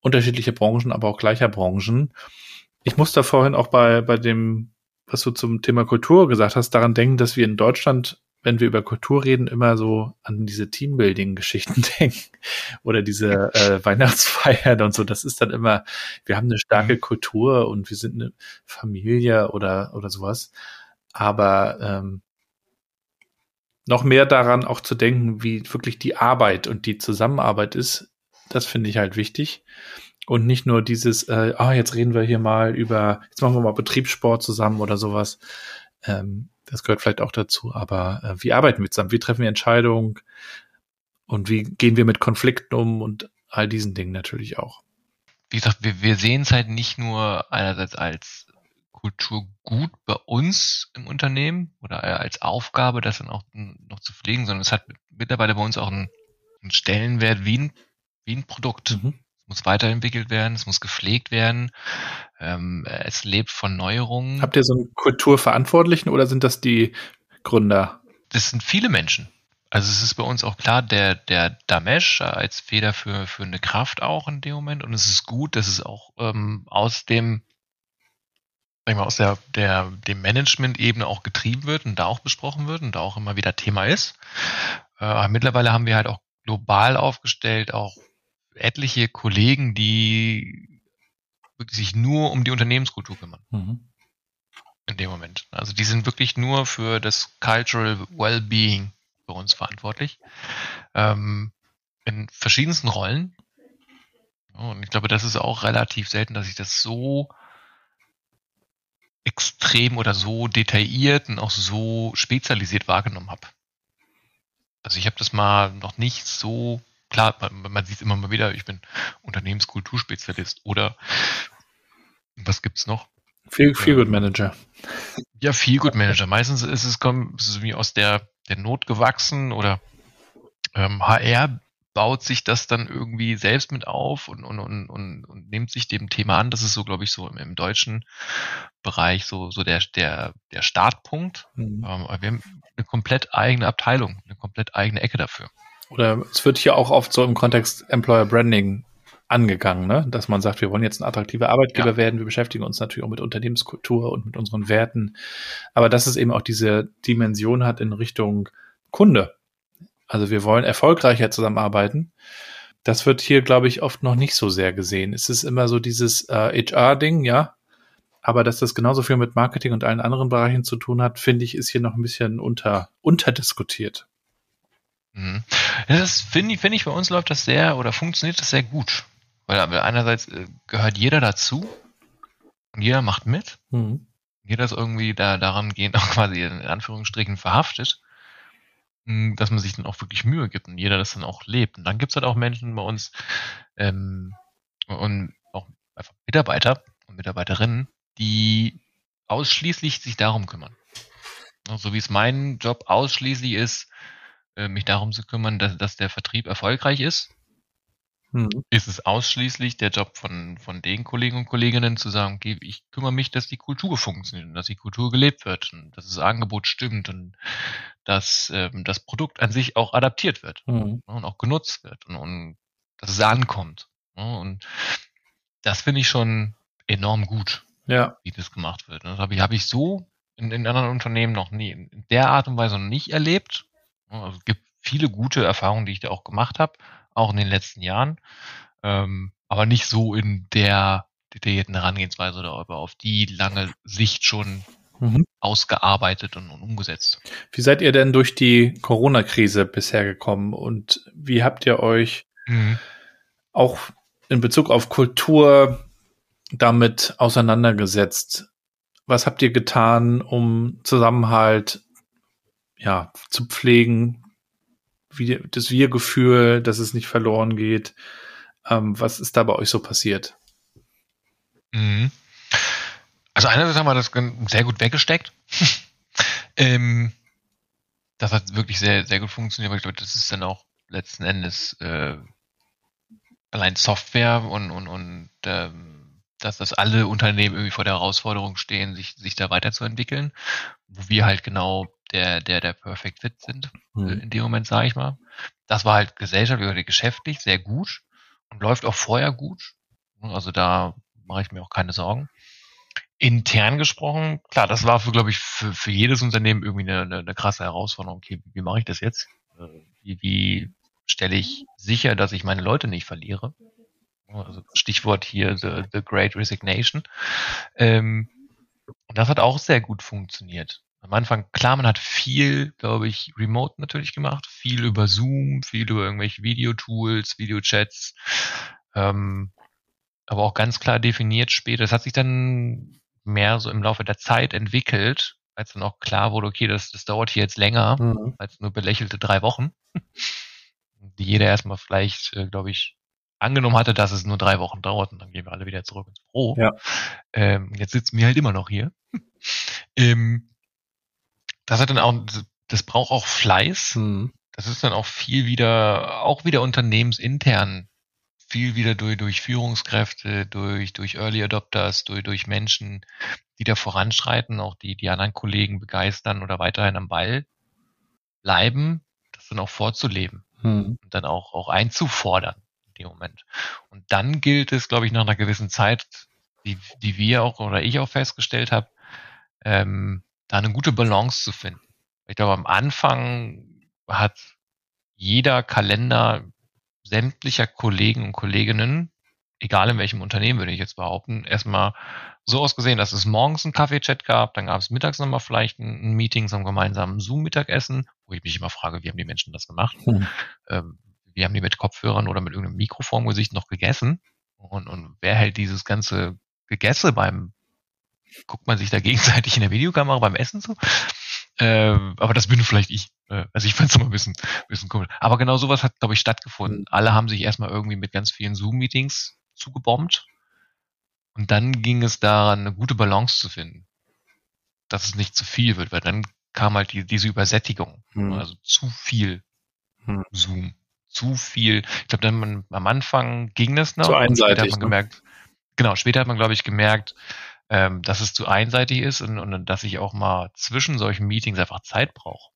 unterschiedliche Branchen, aber auch gleicher Branchen. Ich muss da vorhin auch bei, bei dem, was du zum Thema Kultur gesagt hast, daran denken, dass wir in Deutschland, wenn wir über Kultur reden, immer so an diese Teambuilding-Geschichten denken oder diese äh, Weihnachtsfeiern und so. Das ist dann immer, wir haben eine starke mhm. Kultur und wir sind eine Familie oder, oder sowas. Aber ähm, noch mehr daran auch zu denken, wie wirklich die Arbeit und die Zusammenarbeit ist, das finde ich halt wichtig. Und nicht nur dieses, äh, ah, jetzt reden wir hier mal über, jetzt machen wir mal Betriebssport zusammen oder sowas. Ähm, das gehört vielleicht auch dazu. Aber äh, wie arbeiten wir zusammen? Wie treffen wir Entscheidungen? Und wie gehen wir mit Konflikten um und all diesen Dingen natürlich auch. Wie gesagt, wir, wir sehen es halt nicht nur einerseits als Kulturgut bei uns im Unternehmen oder als Aufgabe, das dann auch noch zu pflegen, sondern es hat mittlerweile bei uns auch einen, einen Stellenwert wie ein, wie ein Produkt. Mhm muss weiterentwickelt werden, es muss gepflegt werden, ähm, es lebt von Neuerungen. Habt ihr so einen Kulturverantwortlichen oder sind das die Gründer? Das sind viele Menschen. Also es ist bei uns auch klar, der, der Damesh als Feder für, für eine Kraft auch in dem Moment und es ist gut, dass es auch ähm, aus dem sag ich mal, aus der, der, dem Management-Ebene auch getrieben wird und da auch besprochen wird und da auch immer wieder Thema ist. Äh, mittlerweile haben wir halt auch global aufgestellt, auch etliche Kollegen, die wirklich sich nur um die Unternehmenskultur kümmern. Mhm. In dem Moment. Also die sind wirklich nur für das Cultural Wellbeing bei uns verantwortlich. Ähm, in verschiedensten Rollen. Und ich glaube, das ist auch relativ selten, dass ich das so extrem oder so detailliert und auch so spezialisiert wahrgenommen habe. Also ich habe das mal noch nicht so klar, man, man sieht immer mal wieder, ich bin Unternehmenskulturspezialist oder was gibt's noch? Viel, viel ähm, Good Manager. Ja, viel Good Manager. Meistens ist es, kommt, ist es wie aus der, der Not gewachsen oder ähm, HR baut sich das dann irgendwie selbst mit auf und, und, und, und, und nimmt sich dem Thema an. Das ist so, glaube ich, so im, im, deutschen Bereich so, so der, der, der Startpunkt. Mhm. Ähm, wir haben eine komplett eigene Abteilung, eine komplett eigene Ecke dafür. Oder es wird hier auch oft so im Kontext Employer Branding angegangen, ne? dass man sagt, wir wollen jetzt ein attraktiver Arbeitgeber ja. werden, wir beschäftigen uns natürlich auch mit Unternehmenskultur und mit unseren Werten, aber dass es eben auch diese Dimension hat in Richtung Kunde. Also wir wollen erfolgreicher zusammenarbeiten. Das wird hier, glaube ich, oft noch nicht so sehr gesehen. Es ist immer so dieses äh, HR-Ding, ja, aber dass das genauso viel mit Marketing und allen anderen Bereichen zu tun hat, finde ich, ist hier noch ein bisschen unter, unterdiskutiert. Mhm. Das finde ich, finde ich, bei uns läuft das sehr oder funktioniert das sehr gut. Weil einerseits äh, gehört jeder dazu und jeder macht mit. Mhm. Jeder ist irgendwie da daran gehend auch quasi in Anführungsstrichen verhaftet. mh, dass man sich dann auch wirklich Mühe gibt und jeder das dann auch lebt. Und dann gibt's halt auch Menschen bei uns ähm, und auch einfach Mitarbeiter und Mitarbeiterinnen, die ausschließlich sich darum kümmern. So wie es mein Job ausschließlich ist, äh, mich darum zu kümmern, dass, dass der Vertrieb erfolgreich ist, Mhm. ist es ausschließlich der Job von, von den Kollegen und Kolleginnen zu sagen, okay, ich kümmere mich, dass die Kultur funktioniert und dass die Kultur gelebt wird und dass das Angebot stimmt und dass ähm, das Produkt an sich auch adaptiert wird Mhm. ne, und auch genutzt wird und, und dass es ankommt. Ne, und das finde ich schon enorm gut, Ja. wie das gemacht wird. Das habe ich, habe ich so in, in anderen Unternehmen noch nie, in der Art und Weise noch nicht erlebt. Ne, Also es gibt viele gute Erfahrungen, die ich da auch gemacht habe, auch in den letzten Jahren, ähm, aber nicht so in der detaillierten Herangehensweise oder aber auf die lange Sicht schon Mhm. ausgearbeitet und, und umgesetzt. Wie seid ihr denn durch die Corona-Krise bisher gekommen und wie habt ihr euch Mhm. auch in Bezug auf Kultur damit auseinandergesetzt? Was habt ihr getan, um Zusammenhalt ja, zu pflegen, wie, das Wir-Gefühl, dass es nicht verloren geht? Ähm, was ist da bei euch so passiert? Mhm. Also einerseits haben wir das sehr gut weggesteckt. ähm, das hat wirklich sehr, sehr gut funktioniert, aber ich glaube, das ist dann auch letzten Endes äh, allein Software und, und, und ähm, dass das alle Unternehmen irgendwie vor der Herausforderung stehen, sich, sich da weiterzuentwickeln, wo wir halt genau der, der, der Perfect Fit sind äh, in dem Moment, sage ich mal. Das war halt gesellschaftlich oder geschäftlich sehr gut und läuft auch vorher gut. Also da mache ich mir auch keine Sorgen. Intern gesprochen, klar, das war für, glaube ich, für, für jedes Unternehmen irgendwie eine, eine, eine krasse Herausforderung. Okay, wie mache ich das jetzt? Äh, Wie, wie stelle ich sicher, dass ich meine Leute nicht verliere? Also Stichwort hier the, the Great Resignation. Ähm, und das hat auch sehr gut funktioniert. Am Anfang, klar, man hat viel, glaube ich, remote natürlich gemacht, viel über Zoom, viel über irgendwelche Videotools, Videochats, ähm, aber auch ganz klar definiert später. Das hat sich dann mehr so im Laufe der Zeit entwickelt, als dann auch klar wurde, okay, das, das dauert hier jetzt länger Mhm. als nur belächelte drei Wochen, die jeder erstmal vielleicht, äh, glaube ich, angenommen hatte, dass es nur drei Wochen dauert und dann gehen wir alle wieder zurück ins Büro. Ja. Ähm, jetzt sitzen wir halt immer noch hier. ähm, das hat dann auch, das braucht auch Fleiß. Mhm. Das ist dann auch viel wieder, auch wieder unternehmensintern, viel wieder durch, durch Führungskräfte, durch, durch Early Adopters, durch, durch Menschen, die da voranschreiten, auch die, die anderen Kollegen begeistern oder weiterhin am Ball bleiben, das dann auch vorzuleben Mhm. und dann auch, auch einzufordern in dem Moment. Und dann gilt es, glaube ich, nach einer gewissen Zeit, die, die wir auch oder ich auch festgestellt habe, ähm, da eine gute Balance zu finden. Ich glaube, am Anfang hat jeder Kalender sämtlicher Kollegen und Kolleginnen, egal in welchem Unternehmen würde ich jetzt behaupten, erstmal so ausgesehen, dass es morgens einen Kaffee-Chat gab, dann gab es mittags nochmal vielleicht ein, Meeting zum gemeinsamen Zoom-Mittagessen, wo ich mich immer frage, wie haben die Menschen das gemacht? Hm. ähm, wie haben die mit Kopfhörern oder mit irgendeinem Mikrofon im Gesicht noch gegessen? Und, und wer hält dieses ganze Gegesse beim, guckt man sich da gegenseitig in der Videokamera beim Essen zu? Ähm, aber das bin vielleicht ich. Äh, Also ich fand es immer ein bisschen, bisschen komisch. Aber genau sowas hat, glaube ich, stattgefunden. Alle haben sich erstmal irgendwie mit ganz vielen Zoom-Meetings zugebombt. Und dann ging es daran, eine gute Balance zu finden. Dass es nicht zu viel wird, weil dann kam halt die, diese Übersättigung. Mhm. Also zu viel Hm. Zoom. Zu viel. Ich glaube, dann man, am Anfang ging das noch. Zu später einseitig, hat man ne? gemerkt, genau, später hat man, glaube ich, gemerkt, ähm, dass es zu einseitig ist und, und dass ich auch mal zwischen solchen Meetings einfach Zeit brauche.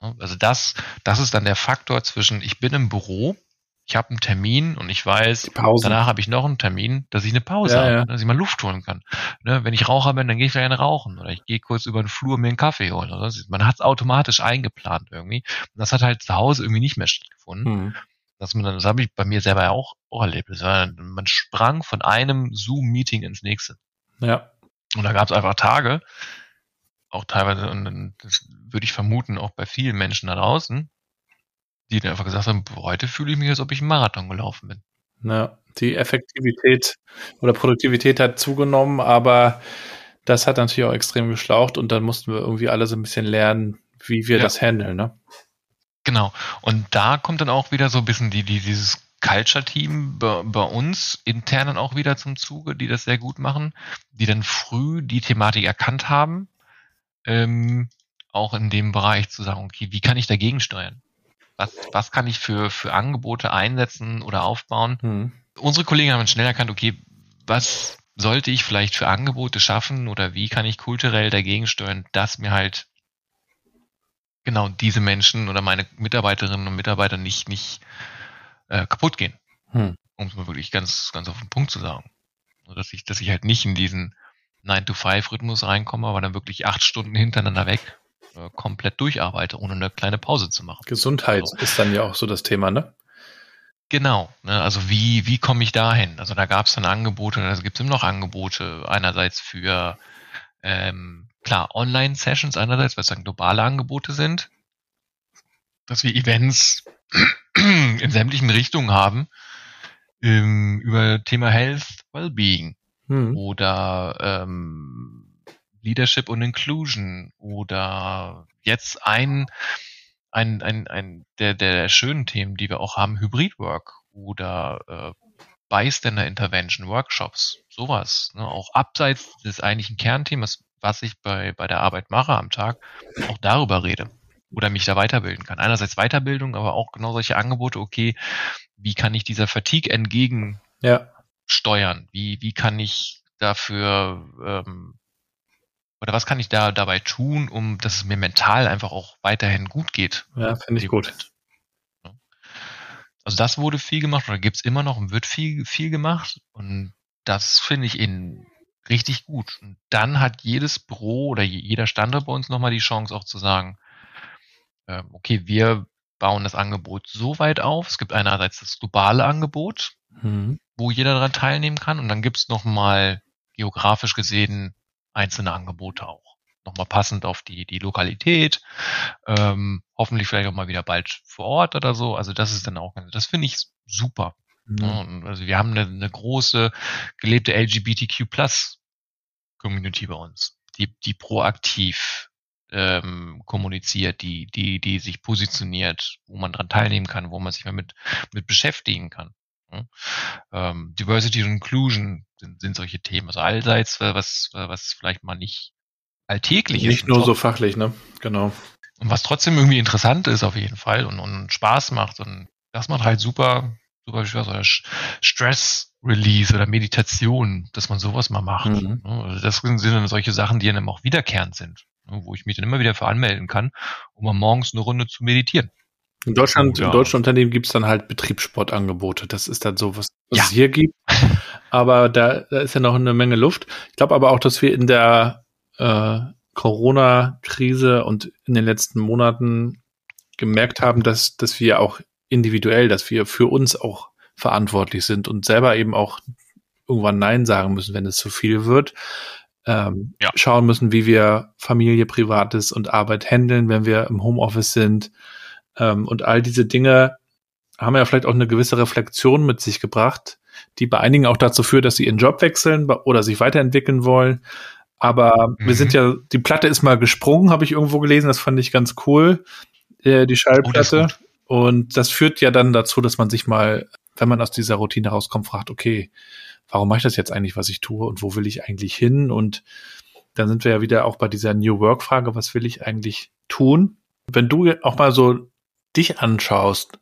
Ne? Also das, das ist dann der Faktor zwischen, ich bin im Büro, ich habe einen Termin und ich weiß, danach habe ich noch einen Termin, dass ich eine Pause Ja, habe, ja. dass ich mal Luft holen kann. Ne? Wenn ich Raucher bin, dann gehe ich gerne rauchen oder ich gehe kurz über den Flur mir einen Kaffee holen. Oder so. Man hat es automatisch eingeplant irgendwie. Und das hat halt zu Hause irgendwie nicht mehr stattgefunden. Mhm. Dass man dann, das habe ich bei mir selber ja auch, auch erlebt. Das war, man sprang von einem Zoom-Meeting ins nächste. Ja. Und da gab es einfach Tage, auch teilweise, und das würde ich vermuten, auch bei vielen Menschen da draußen, die dann einfach gesagt haben, heute fühle ich mich, als ob ich einen Marathon gelaufen bin. Ja, die Effektivität oder Produktivität hat zugenommen, aber das hat natürlich auch extrem geschlaucht und dann mussten wir irgendwie alle so ein bisschen lernen, wie wir Ja. das handeln, ne? Genau. Und da kommt dann auch wieder so ein bisschen die, die, dieses Culture-Team bei, bei uns intern dann auch wieder zum Zuge, die das sehr gut machen, die dann früh die Thematik erkannt haben, ähm, auch in dem Bereich zu sagen, okay, wie kann ich dagegen steuern? Was, was kann ich für, für Angebote einsetzen oder aufbauen? Hm. Unsere Kollegen haben schnell erkannt, okay, was sollte ich vielleicht für Angebote schaffen oder wie kann ich kulturell dagegen steuern, dass mir halt genau diese Menschen oder meine Mitarbeiterinnen und Mitarbeiter nicht, nicht äh, kaputt gehen. Hm. Um es mal wirklich ganz, ganz auf den Punkt zu sagen. So, dass ich, dass ich halt nicht in diesen 9-to-5-Rhythmus reinkomme, aber dann wirklich acht Stunden hintereinander weg äh, komplett durcharbeite, ohne eine kleine Pause zu machen. Gesundheit Also- ist dann ja auch so das Thema, ne? Genau, ne, also wie, wie komme ich dahin? Also da gab es dann Angebote, also gibt es immer noch Angebote, einerseits für ähm, klar, Online-Sessions einerseits, weil es dann globale Angebote sind, dass wir Events in sämtlichen Richtungen haben, ähm, über Thema Health, Wellbeing Hm. oder ähm, Leadership und Inclusion oder jetzt ein, ein, ein, ein der, der schönen Themen, die wir auch haben, Hybrid Work oder äh, Bystander Intervention, Workshops, sowas. Ne? Auch abseits des eigentlichen Kernthemas, was ich bei, bei der Arbeit mache am Tag, auch darüber rede oder mich da weiterbilden kann. Einerseits Weiterbildung, aber auch genau solche Angebote, okay, wie kann ich dieser Fatigue entgegen Ja. steuern? Wie, wie kann ich dafür ähm, oder was kann ich da dabei tun, um dass es mir mental einfach auch weiterhin gut geht? Ja, finde ich gut. Ne? Also das wurde viel gemacht oder gibt's immer noch und wird viel, viel gemacht und das finde ich in richtig gut. Und dann hat jedes Büro oder je- jeder Standort bei uns nochmal die Chance auch zu sagen, ähm, okay, wir bauen das Angebot so weit auf. Es gibt einerseits das globale Angebot, Hm. wo jeder daran teilnehmen kann. Und dann gibt's noch mal geografisch gesehen einzelne Angebote auch. Nochmal passend auf die, die Lokalität. Ähm, hoffentlich vielleicht auch mal wieder bald vor Ort oder so. Also das ist dann auch, das finde ich super. Und also wir haben eine, eine große gelebte LGBTQ Community bei uns, die, die proaktiv ähm, kommuniziert, die, die, die sich positioniert, wo man dran teilnehmen kann, wo man sich mal mit, mit beschäftigen kann. Ja. Ähm, Diversity und Inclusion sind, sind solche Themen. Also allseits, was, was vielleicht mal nicht alltäglich ist. Nicht nur so fachlich, ne? Genau. und was trotzdem irgendwie interessant ist auf jeden Fall und, und Spaß macht und das macht halt super, Spaß oder Sch- Stress Release oder Meditation, dass man sowas mal macht. Mhm. Ne? Also das sind dann solche Sachen, die dann auch wiederkehrend sind, ne? wo ich mich dann immer wieder für anmelden kann, um mal morgens eine Runde zu meditieren. In Deutschland, Oh, ja. in deutschen Unternehmen gibt's dann halt Betriebssportangebote. Das ist dann so, was, was Ja. es hier gibt. Aber da, da ist ja noch eine Menge Luft. Ich glaube aber auch, dass wir in der äh, Corona-Krise und in den letzten Monaten gemerkt haben, dass, dass wir auch individuell, dass wir für uns auch verantwortlich sind und selber eben auch irgendwann Nein sagen müssen, wenn es zu viel wird. Ähm, Ja. Schauen müssen, wie wir Familie, Privates und Arbeit handeln, wenn wir im Homeoffice sind. Ähm, und all diese Dinge haben ja vielleicht auch eine gewisse Reflexion mit sich gebracht, die bei einigen auch dazu führt, dass sie ihren Job wechseln oder sich weiterentwickeln wollen. Aber wir Mhm. sind ja, die Platte ist mal gesprungen, habe ich irgendwo gelesen, das fand ich ganz cool, äh, die Oh, Schallplatte. gut. Und das führt ja dann dazu, dass man sich mal, wenn man aus dieser Routine rauskommt, fragt, okay, warum mache ich das jetzt eigentlich, was ich tue und wo will ich eigentlich hin? Und dann sind wir ja wieder auch bei dieser New Work Frage, was will ich eigentlich tun? Wenn du auch mal so dich anschaust,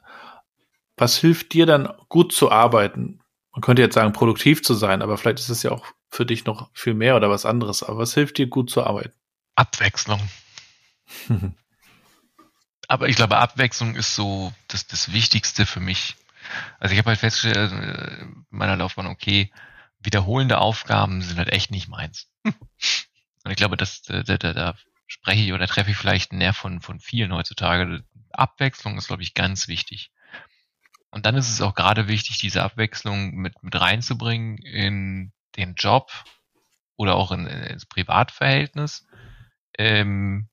was hilft dir dann gut zu arbeiten? Man könnte jetzt sagen, produktiv zu sein, aber vielleicht ist es ja auch für dich noch viel mehr oder was anderes. Aber was hilft dir gut zu arbeiten? Abwechslung. Aber ich glaube, Abwechslung ist so das, das Wichtigste für mich. Also ich habe halt festgestellt äh, in meiner Laufbahn, okay, wiederholende Aufgaben sind halt echt nicht meins. Und ich glaube, das, da, da, da spreche ich oder treffe ich vielleicht einen Nerv von, von vielen heutzutage. Abwechslung ist, glaube ich, ganz wichtig. Und dann ist es auch gerade wichtig, diese Abwechslung mit, mit reinzubringen in den Job oder auch in, ins Privatverhältnis, ähm,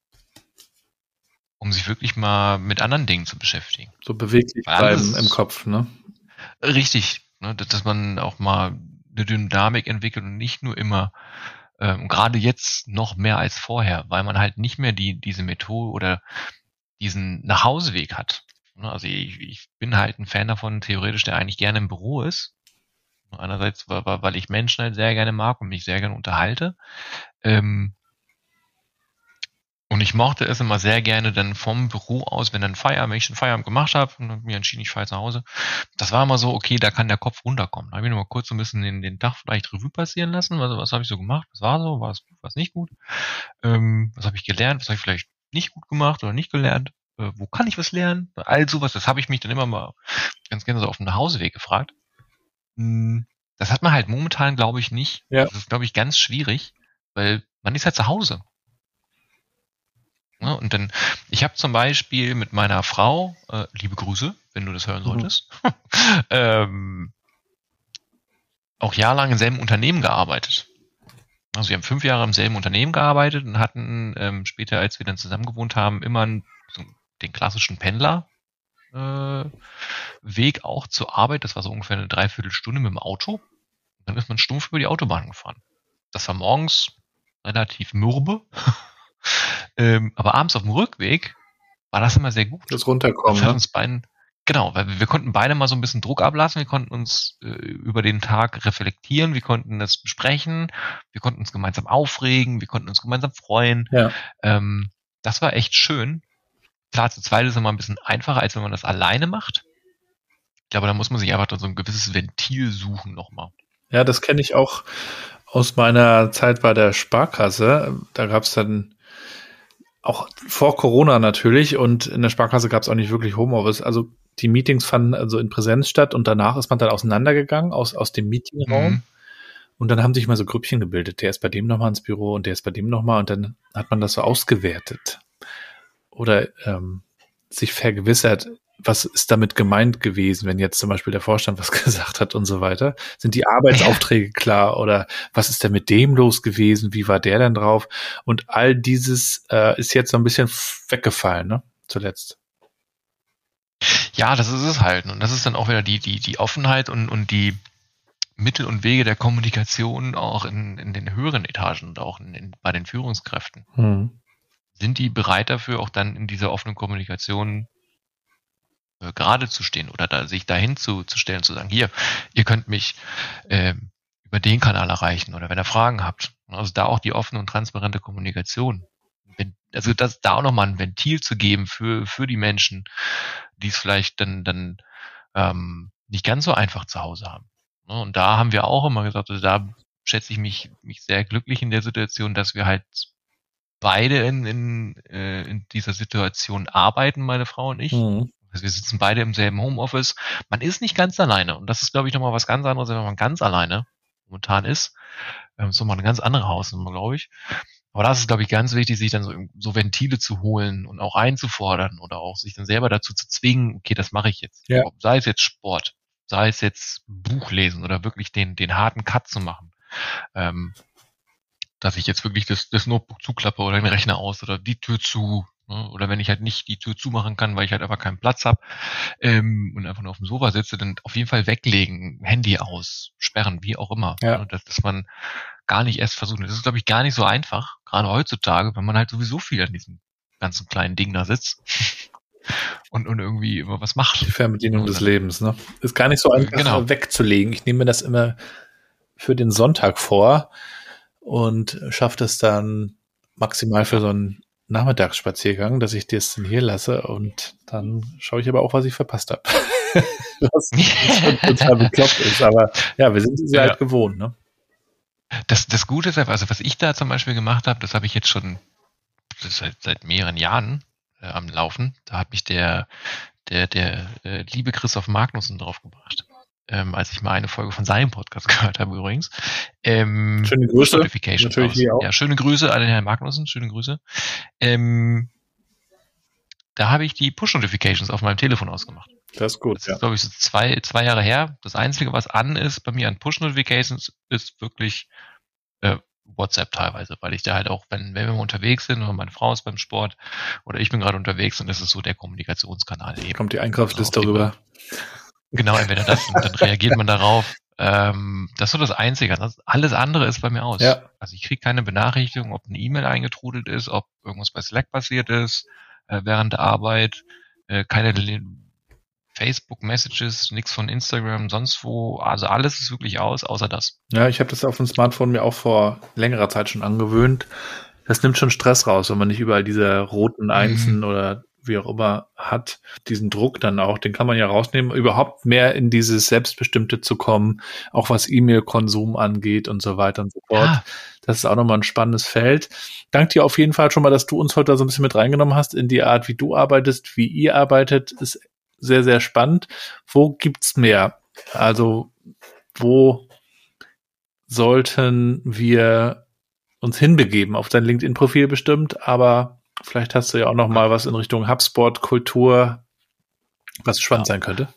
um sich wirklich mal mit anderen Dingen zu beschäftigen. So beweglich Weil bleiben im Kopf, ne? Richtig, ne, dass man auch mal eine Dynamik entwickelt und nicht nur immer Ähm, Gerade jetzt noch mehr als vorher, weil man halt nicht mehr die, diese Methode oder diesen Nachhauseweg hat. Ne, also ich, ich bin halt ein Fan davon, theoretisch, der eigentlich gerne im Büro ist. Einerseits, weil ich Menschen halt sehr gerne mag und mich sehr gerne unterhalte. Ähm, und ich mochte es immer sehr gerne dann vom Büro aus, wenn dann Feierabend, wenn ich schon Feierabend gemacht habe und mir entschieden, ich fahre zu Hause. Das war immer so, okay, da kann der Kopf runterkommen. Da habe ich noch mal kurz so ein bisschen den, den Tag vielleicht Revue passieren lassen. Also was habe ich so gemacht? Was war so? Was war es nicht gut? Ähm, was habe ich gelernt? Was habe ich vielleicht nicht gut gemacht oder nicht gelernt? Äh, wo kann ich was lernen? All sowas, das habe ich mich dann immer mal ganz gerne so auf dem Nachhauseweg gefragt. Hm, das hat man halt momentan, glaube ich, nicht. Ja. Das ist, glaube ich, ganz schwierig, weil man ist halt zu Hause. Ja, und dann, ich habe zum Beispiel mit meiner Frau, äh, liebe Grüße, wenn du das hören mhm. solltest, ähm, auch jahrelang im selben Unternehmen gearbeitet. Also wir haben fünf Jahre im selben Unternehmen gearbeitet und hatten ähm, später, als wir dann zusammen gewohnt haben, immer einen, so den klassischen Pendler äh, Weg auch zur Arbeit. Das war so ungefähr eine Dreiviertelstunde mit dem Auto. Dann ist man stumpf über die Autobahn gefahren. Das war morgens relativ mürbe. ähm, aber abends auf dem Rückweg war das immer sehr gut. Das Runterkommen. Das hat uns beiden, genau, weil wir, wir, konnten beide mal so ein bisschen Druck ablassen. Wir konnten uns äh, über den Tag reflektieren. Wir konnten das besprechen. Wir konnten uns gemeinsam aufregen. Wir konnten uns gemeinsam freuen. Ja. Ähm, das war echt schön. Klar, zu zweit ist immer ein bisschen einfacher, als wenn man das alleine macht. Ich glaube, da muss man sich einfach so ein gewisses Ventil suchen nochmal. Ja, das kenne ich auch aus meiner Zeit bei der Sparkasse. Da gab es dann auch vor Corona natürlich und in der Sparkasse gab es auch nicht wirklich Homeoffice. Also die Meetings fanden also in Präsenz statt und danach ist man dann auseinandergegangen aus, aus dem Meetingraum. Mhm. Und dann haben sich mal so Grüppchen gebildet. Der ist bei dem nochmal ins Büro und der ist bei dem nochmal und dann hat man das so ausgewertet oder ähm, sich vergewissert, was ist damit gemeint gewesen, wenn jetzt zum Beispiel der Vorstand was gesagt hat und so weiter? Sind die Arbeitsaufträge klar oder was ist denn mit dem los gewesen? Wie war der denn drauf? Und all dieses äh, ist jetzt so ein bisschen weggefallen, ne? Zuletzt. Ja, das ist es halt. Und das ist dann auch wieder die, die, die Offenheit und, und die Mittel und Wege der Kommunikation auch in, in den höheren Etagen und auch in, in, bei den Führungskräften. Hm sind die bereit dafür, auch dann in dieser offenen Kommunikation äh, gerade zu stehen oder da, sich dahin zu, zu stellen, zu sagen, hier, ihr könnt mich äh, über den Kanal erreichen oder wenn ihr Fragen habt. Also da auch die offene und transparente Kommunikation. Also das da auch nochmal ein Ventil zu geben für, für die Menschen, die es vielleicht dann, dann ähm, nicht ganz so einfach zu Hause haben. Und da haben wir auch immer gesagt, also da schätze ich mich, mich sehr glücklich in der Situation, dass wir halt beide in, in, äh, in dieser Situation arbeiten, meine Frau und ich. Mhm. Also wir sitzen beide im selben Homeoffice. Man ist nicht ganz alleine. Und das ist, glaube ich, nochmal was ganz anderes, wenn man ganz alleine momentan ist. Ähm, so mal eine ganz andere Hausnummer, glaube ich. Aber das ist, glaube ich, ganz wichtig, sich dann so, so Ventile zu holen und auch einzufordern oder auch sich dann selber dazu zu zwingen, okay, das mache ich jetzt. Ja. Sei es jetzt Sport, sei es jetzt Buch lesen oder wirklich den, den harten Cut zu machen. Ähm, dass ich jetzt wirklich das, das Notebook zuklappe oder den Rechner aus oder die Tür zu. Ne? Oder wenn ich halt nicht die Tür zumachen kann, weil ich halt einfach keinen Platz habe ähm, und einfach nur auf dem Sofa sitze, dann auf jeden Fall weglegen, Handy aus, sperren, wie auch immer. Ja. Ne? Dass, dass man gar nicht erst versucht. Das ist, glaube ich, gar nicht so einfach, gerade heutzutage, wenn man halt sowieso viel an diesem ganzen kleinen Ding da sitzt. und, und irgendwie immer was macht. Die Fernbedienung des Lebens, ne? Ist gar nicht so einfach genau. wegzulegen. Ich nehme mir das immer für den Sonntag vor, und schafft es dann maximal für so einen Nachmittagsspaziergang, dass ich das dann hier lasse und dann schaue ich aber auch, was ich verpasst habe. was schon total bekloppt ist, aber ja, wir sind es ja. halt gewohnt, ne? Das, das Gute ist einfach, also was ich da zum Beispiel gemacht habe, das habe ich jetzt schon seit, seit mehreren Jahren äh, am Laufen. Da hat mich der, der, der äh, liebe Christoph Magnussen draufgebracht ähm, als ich mal eine Folge von seinem Podcast gehört habe übrigens. Ähm, schöne Grüße. Natürlich auch. Ja, schöne Grüße an den Herrn Magnussen, schöne Grüße. Ähm, da habe ich die Push-Notifications auf meinem Telefon ausgemacht. Das ist gut. Das ist, glaube ich, so zwei, zwei Jahre her. Das Einzige, was an ist bei mir an Push-Notifications, ist wirklich äh, WhatsApp teilweise, weil ich da halt auch, wenn, wenn wir unterwegs sind oder meine Frau ist beim Sport oder ich bin gerade unterwegs und das ist so der Kommunikationskanal eben. Kommt die Einkaufsliste also, rüber. Genau, entweder das und dann reagiert man darauf. Ähm, das ist so das Einzige. Das, alles andere ist bei mir aus. Ja. Also ich kriege keine Benachrichtigung, ob eine E-Mail eingetrudelt ist, ob irgendwas bei Slack passiert ist äh, während der Arbeit, äh, keine Facebook-Messages, nichts von Instagram, sonst wo. Also alles ist wirklich aus, außer das. Ja, ich habe das auf dem Smartphone mir auch vor längerer Zeit schon angewöhnt. Das nimmt schon Stress raus, wenn man nicht überall diese roten Einsen mhm. oder wie auch immer hat, diesen Druck dann auch, den kann man ja rausnehmen, überhaupt mehr in dieses Selbstbestimmte zu kommen, auch was E-Mail-Konsum angeht und so weiter und so fort. Ja. Das ist auch nochmal ein spannendes Feld. Dank dir auf jeden Fall schon mal, dass du uns heute so ein bisschen mit reingenommen hast in die Art, wie du arbeitest, wie ihr arbeitet, ist sehr, sehr spannend. Wo gibt's mehr? Also, wo sollten wir uns hinbegeben? Auf dein LinkedIn-Profil bestimmt, aber vielleicht hast du ja auch noch mal was in Richtung HubSpot, Kultur, was spannend ja. sein könnte.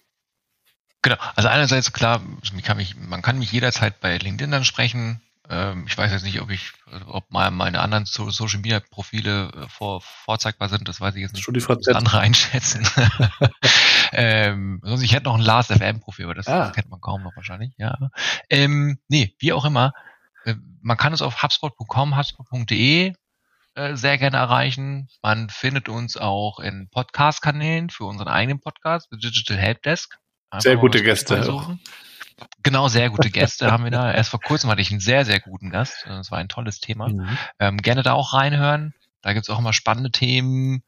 Genau, also einerseits klar, kann mich, man kann mich jederzeit bei LinkedIn dann sprechen. Ähm, ich weiß jetzt nicht, ob ich, ob meine anderen Social Media Profile äh, vor, vorzeigbar sind, das weiß ich jetzt nicht. StudiVZ. andere einschätzen. ähm, sonst ich hätte noch ein Last FM Profil, aber das ah. kennt man kaum noch wahrscheinlich, ja. Ähm, nee, wie auch immer. Äh, man kann es auf hubspot.com, hubspot.de äh, sehr gerne erreichen. Man findet uns auch in Podcast-Kanälen für unseren eigenen Podcast, Digital Helpdesk. Einfach sehr gute Gäste. Genau, sehr gute Gäste haben wir da. Erst vor kurzem hatte ich einen sehr, sehr guten Gast. Das war ein tolles Thema. Mhm. Ähm, gerne da auch reinhören. Da gibt's auch immer spannende Themen.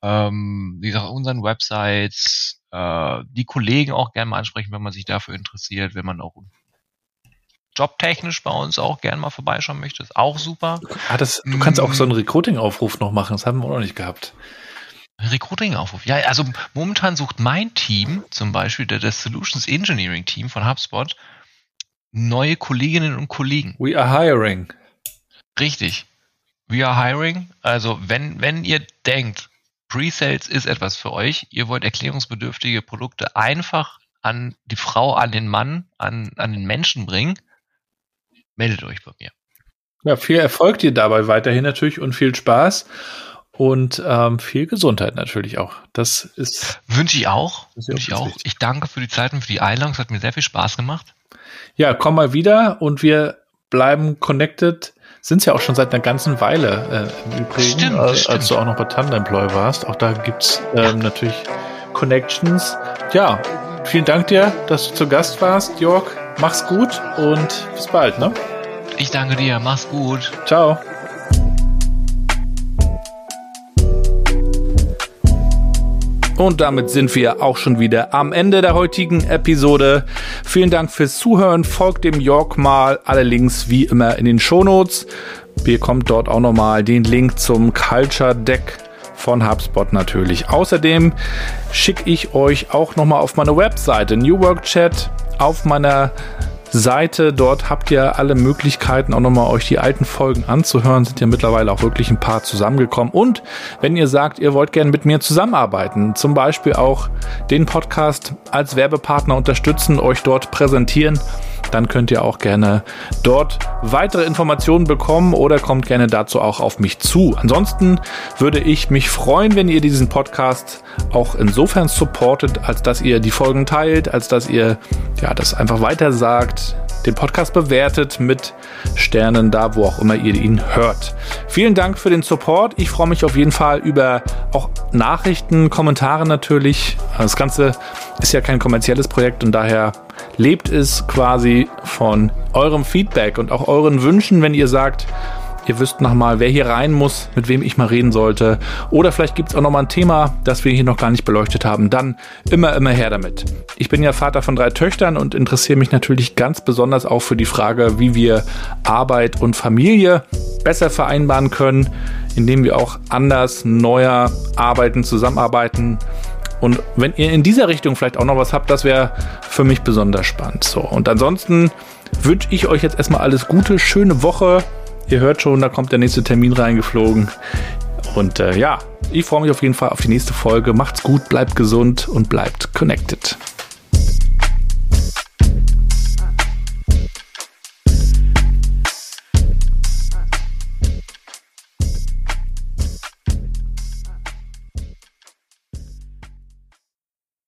Ähm, wie gesagt, unseren Websites, äh, die Kollegen auch gerne mal ansprechen, wenn man sich dafür interessiert, wenn man auch jobtechnisch bei uns auch gerne mal vorbeischauen möchte, ist auch super. Ah, das, du kannst auch so einen mm. Recruiting-Aufruf noch machen, das haben wir auch noch nicht gehabt. Recruiting-Aufruf. Ja, also momentan sucht mein Team, zum Beispiel der Solutions Engineering Team von HubSpot, neue Kolleginnen und Kollegen. We are hiring. Richtig. We are hiring. Also wenn, wenn ihr denkt, Pre-Sales ist etwas für euch, ihr wollt erklärungsbedürftige Produkte einfach an die Frau, an den Mann, an, an den Menschen bringen, meldet euch bei mir. Ja, viel Erfolg dir dabei weiterhin natürlich und viel Spaß und ähm, viel Gesundheit natürlich auch. Das ist wünsche ich auch. Wünsche ich auch. Ich danke für die Zeit und für die Einladung. Es hat mir sehr viel Spaß gemacht. Ja, komm mal wieder und wir bleiben connected. Sind es ja auch schon seit einer ganzen Weile äh, im Übrigen, stimmt, als stimmt. du auch noch bei Tandemploy warst. Auch da gibt's ähm, ja. natürlich Connections. Ja, vielen Dank dir, dass du zu Gast warst, Jörg. Mach's gut und bis bald, ne? Ich danke dir, mach's gut. Ciao. Und damit sind wir auch schon wieder am Ende der heutigen Episode. Vielen Dank fürs Zuhören. Folgt dem York mal. Alle Links wie immer in den Shownotes. Bekommt dort auch nochmal den Link zum Culture Deck von HubSpot natürlich. Außerdem schicke ich euch auch nochmal auf meine Webseite New Work Chat auf meiner Seite. Dort habt ihr alle Möglichkeiten, auch nochmal euch die alten Folgen anzuhören. Sind ja mittlerweile auch wirklich ein paar zusammengekommen. Und wenn ihr sagt, ihr wollt gerne mit mir zusammenarbeiten, zum Beispiel auch den Podcast als Werbepartner unterstützen, euch dort präsentieren, dann könnt ihr auch gerne dort weitere Informationen bekommen oder kommt gerne dazu auch auf mich zu. Ansonsten würde ich mich freuen, wenn ihr diesen Podcast auch insofern supportet, als dass ihr die Folgen teilt, als dass ihr ja das einfach weiter sagt, den Podcast bewertet mit Sternen da, wo auch immer ihr ihn hört. Vielen Dank für den Support. Ich freue mich auf jeden Fall über auch Nachrichten, Kommentare natürlich. Das Ganze ist ja kein kommerzielles Projekt und daher lebt es quasi von eurem Feedback und auch euren Wünschen, wenn ihr sagt, ihr wisst nochmal, wer hier rein muss, mit wem ich mal reden sollte. Oder vielleicht gibt es auch nochmal ein Thema, das wir hier noch gar nicht beleuchtet haben. Dann immer, immer her damit. Ich bin ja Vater von drei Töchtern und interessiere mich natürlich ganz besonders auch für die Frage, wie wir Arbeit und Familie besser vereinbaren können, indem wir auch anders, neuer arbeiten, zusammenarbeiten. Und wenn ihr in dieser Richtung vielleicht auch noch was habt, das wäre für mich besonders spannend. So, und ansonsten wünsche ich euch jetzt erstmal alles Gute, schöne Woche. Ihr hört schon, da kommt der nächste Termin reingeflogen. Und äh, ja, ich freue mich auf jeden Fall auf die nächste Folge. Macht's gut, bleibt gesund und bleibt connected.